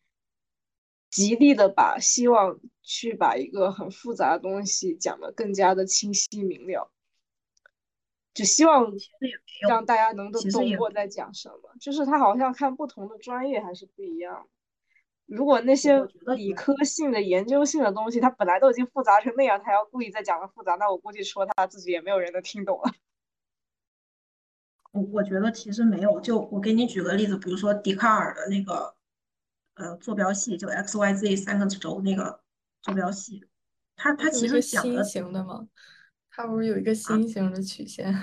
极力的把希望去把一个很复杂的东西讲得更加的清晰明了，就希望让大家能够懂我在讲什么。就是他好像看不同的专业还是不一样。如果那些理科性的、研究性的东西，他本来都已经复杂成那样，他要故意再讲的复杂，那我估计说他自己也没有人能听懂了。我我觉得其实没有，就我给你举个例子，比如说笛卡尔的那个呃坐标系，就 x y z 三个轴那个坐标系，它它其实讲的形的吗？它不是有一个心形的曲线？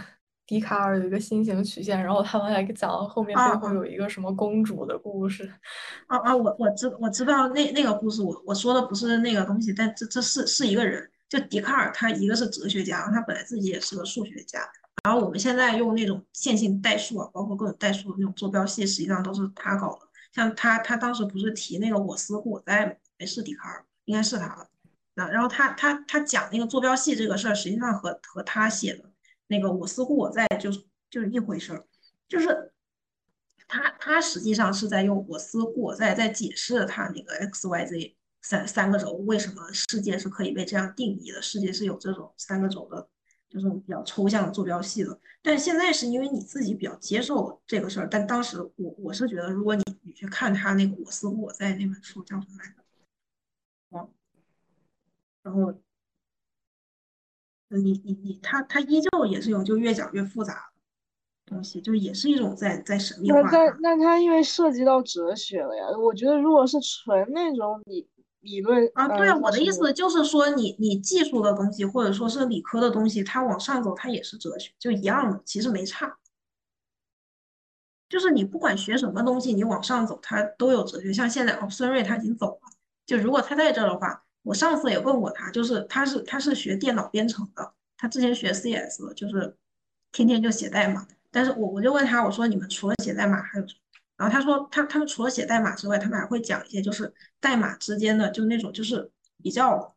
笛卡尔有一个心形曲线，然后他们还讲了后面背后有一个什么公主的故事。啊啊，我我知我知道那那个故事，我我说的不是那个东西，但这这是是一个人，就笛卡尔，他一个是哲学家，他本来自己也是个数学家，然后我们现在用那种线性代数啊，包括各种代数的那种坐标系，实际上都是他搞的。像他他当时不是提那个我思故我在？没是笛卡尔，应该是他了。那然后他他他讲那个坐标系这个事儿，实际上和和他写的那个我思故我在就是就是一回事儿，就是他他实际上是在用我思故我在在解释他那个 x y z 三三个轴为什么世界是可以被这样定义的，世界是有这种三个轴的，这种比较抽象的坐标系的。但现在是因为你自己比较接受这个事儿，但当时我我是觉得，如果你你去看他那个我思故我在那本书叫什么来着？忘了。然后，你你你他他依旧也是用就越讲越复杂的东西，就也是一种在在神秘化那。那他因为涉及到哲学了呀，我觉得如果是纯那种理理论，啊，对啊，呃，我的意思就是说你，你技术的东西或者说是理科的东西，它往上走，它也是哲学，就一样的，其实没差。就是你不管学什么东西，你往上走，它都有哲学。像现在哦，孙瑞他已经走了，就如果他在这儿的话，我上次也问过他，就是他是他是学电脑编程的，他之前学 CS 的，就是天天就写代码。但是我我就问他，我说你们除了写代码还有什么？然后他说他他们除了写代码之外，他们还会讲一些就是代码之间的就那种就是比较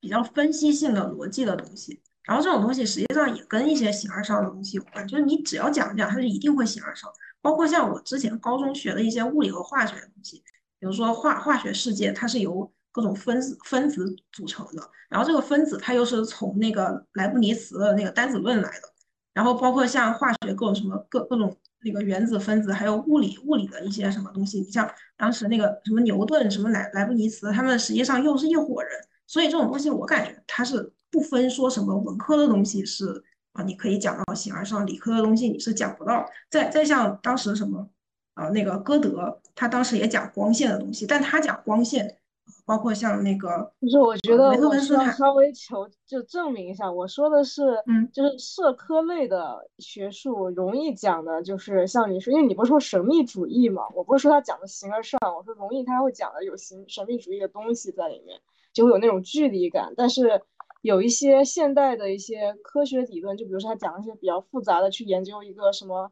比较分析性的逻辑的东西。然后这种东西实际上也跟一些形而上的东西有关，就是你只要讲讲，它就一定会形而上。包括像我之前高中学的一些物理和化学的东西，比如说化化学世界，它是由各种分子分子组成的，然后这个分子它又是从那个莱布尼茨的那个单子论来的，然后包括像化学各种什么各各种那个原子分子，还有物理物理的一些什么东西，你像当时那个什么牛顿、什么莱莱布尼茨，他们实际上又是一伙人，所以这种东西我感觉它是不分说什么文科的东西是啊，你可以讲到形而上，理科的东西你是讲不到。再再像当时什么啊，那个歌德，他当时也讲光线的东西，但他讲光线，包括像那个就是我觉得我需要稍微求就证明一下，我说的是，嗯就是社科类的学术容易讲的，就是像你说，因为你不是说神秘主义嘛，我不是说他讲的形而上，我说容易他会讲的有形神秘主义的东西在里面，就会有那种距离感。但是有一些现代的一些科学理论，就比如说他讲一些比较复杂的，去研究一个什么。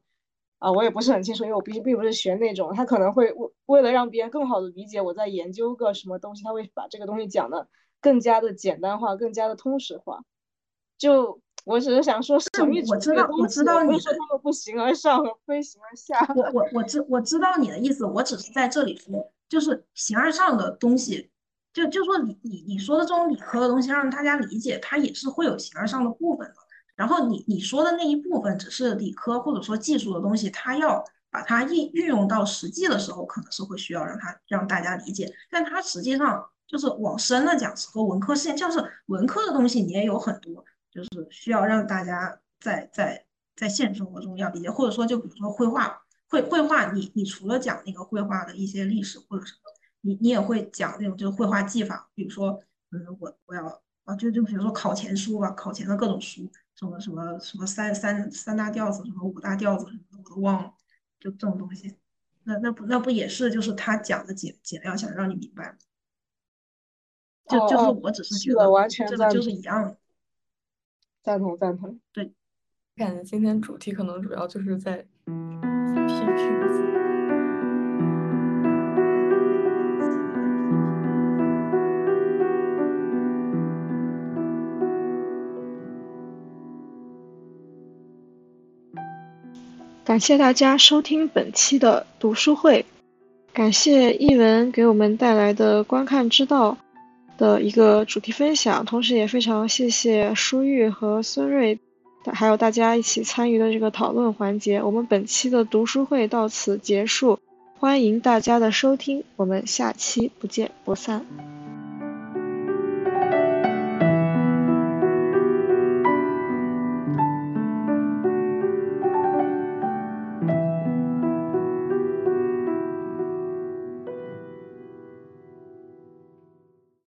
啊，我也不是很清楚，因为我并并不是学那种，他可能会为为了让别人更好的理解我在研究个什么东西，他会把这个东西讲的更加的简单化，更加的通识化。就我只是想说，神秘主义我知道我知道你说他们不形而上，非形而下。我我我知我知道你的意思，我只是在这里说，就是形而上的东西，就就说你你你说的这种理科的东西，让大家理解，它也是会有形而上的部分的。然后你你说的那一部分只是理科或者说技术的东西，它要把它运运用到实际的时候，可能是会需要让它让大家理解，但它实际上就是往深了讲，和文科现像是文科的东西，你也有很多就是需要让大家在在在现实生活中要理解，或者说就比如说绘画，绘绘画你你除了讲那个绘画的一些历史或者什么，你你也会讲那种就是绘画技法，比如说嗯我我要啊就就比如说考前书吧，考前的各种书。什么什么什么三三三大调子，什么五大调子什么的，我都忘了，就这种东西，那那不那不也是就是他讲的简简要想让你明白？就哦就是哦，我只是觉得完全这个就是，一样的，赞同，赞同。对，感觉今天主题可能主要就是在批评感谢大家收听本期的读书会，感谢译文给我们带来的观看之道的一个主题分享，同时也非常谢谢舒玉和孙瑞，还有大家一起参与的这个讨论环节。我们本期的读书会到此结束，欢迎大家的收听，我们下期不见不散。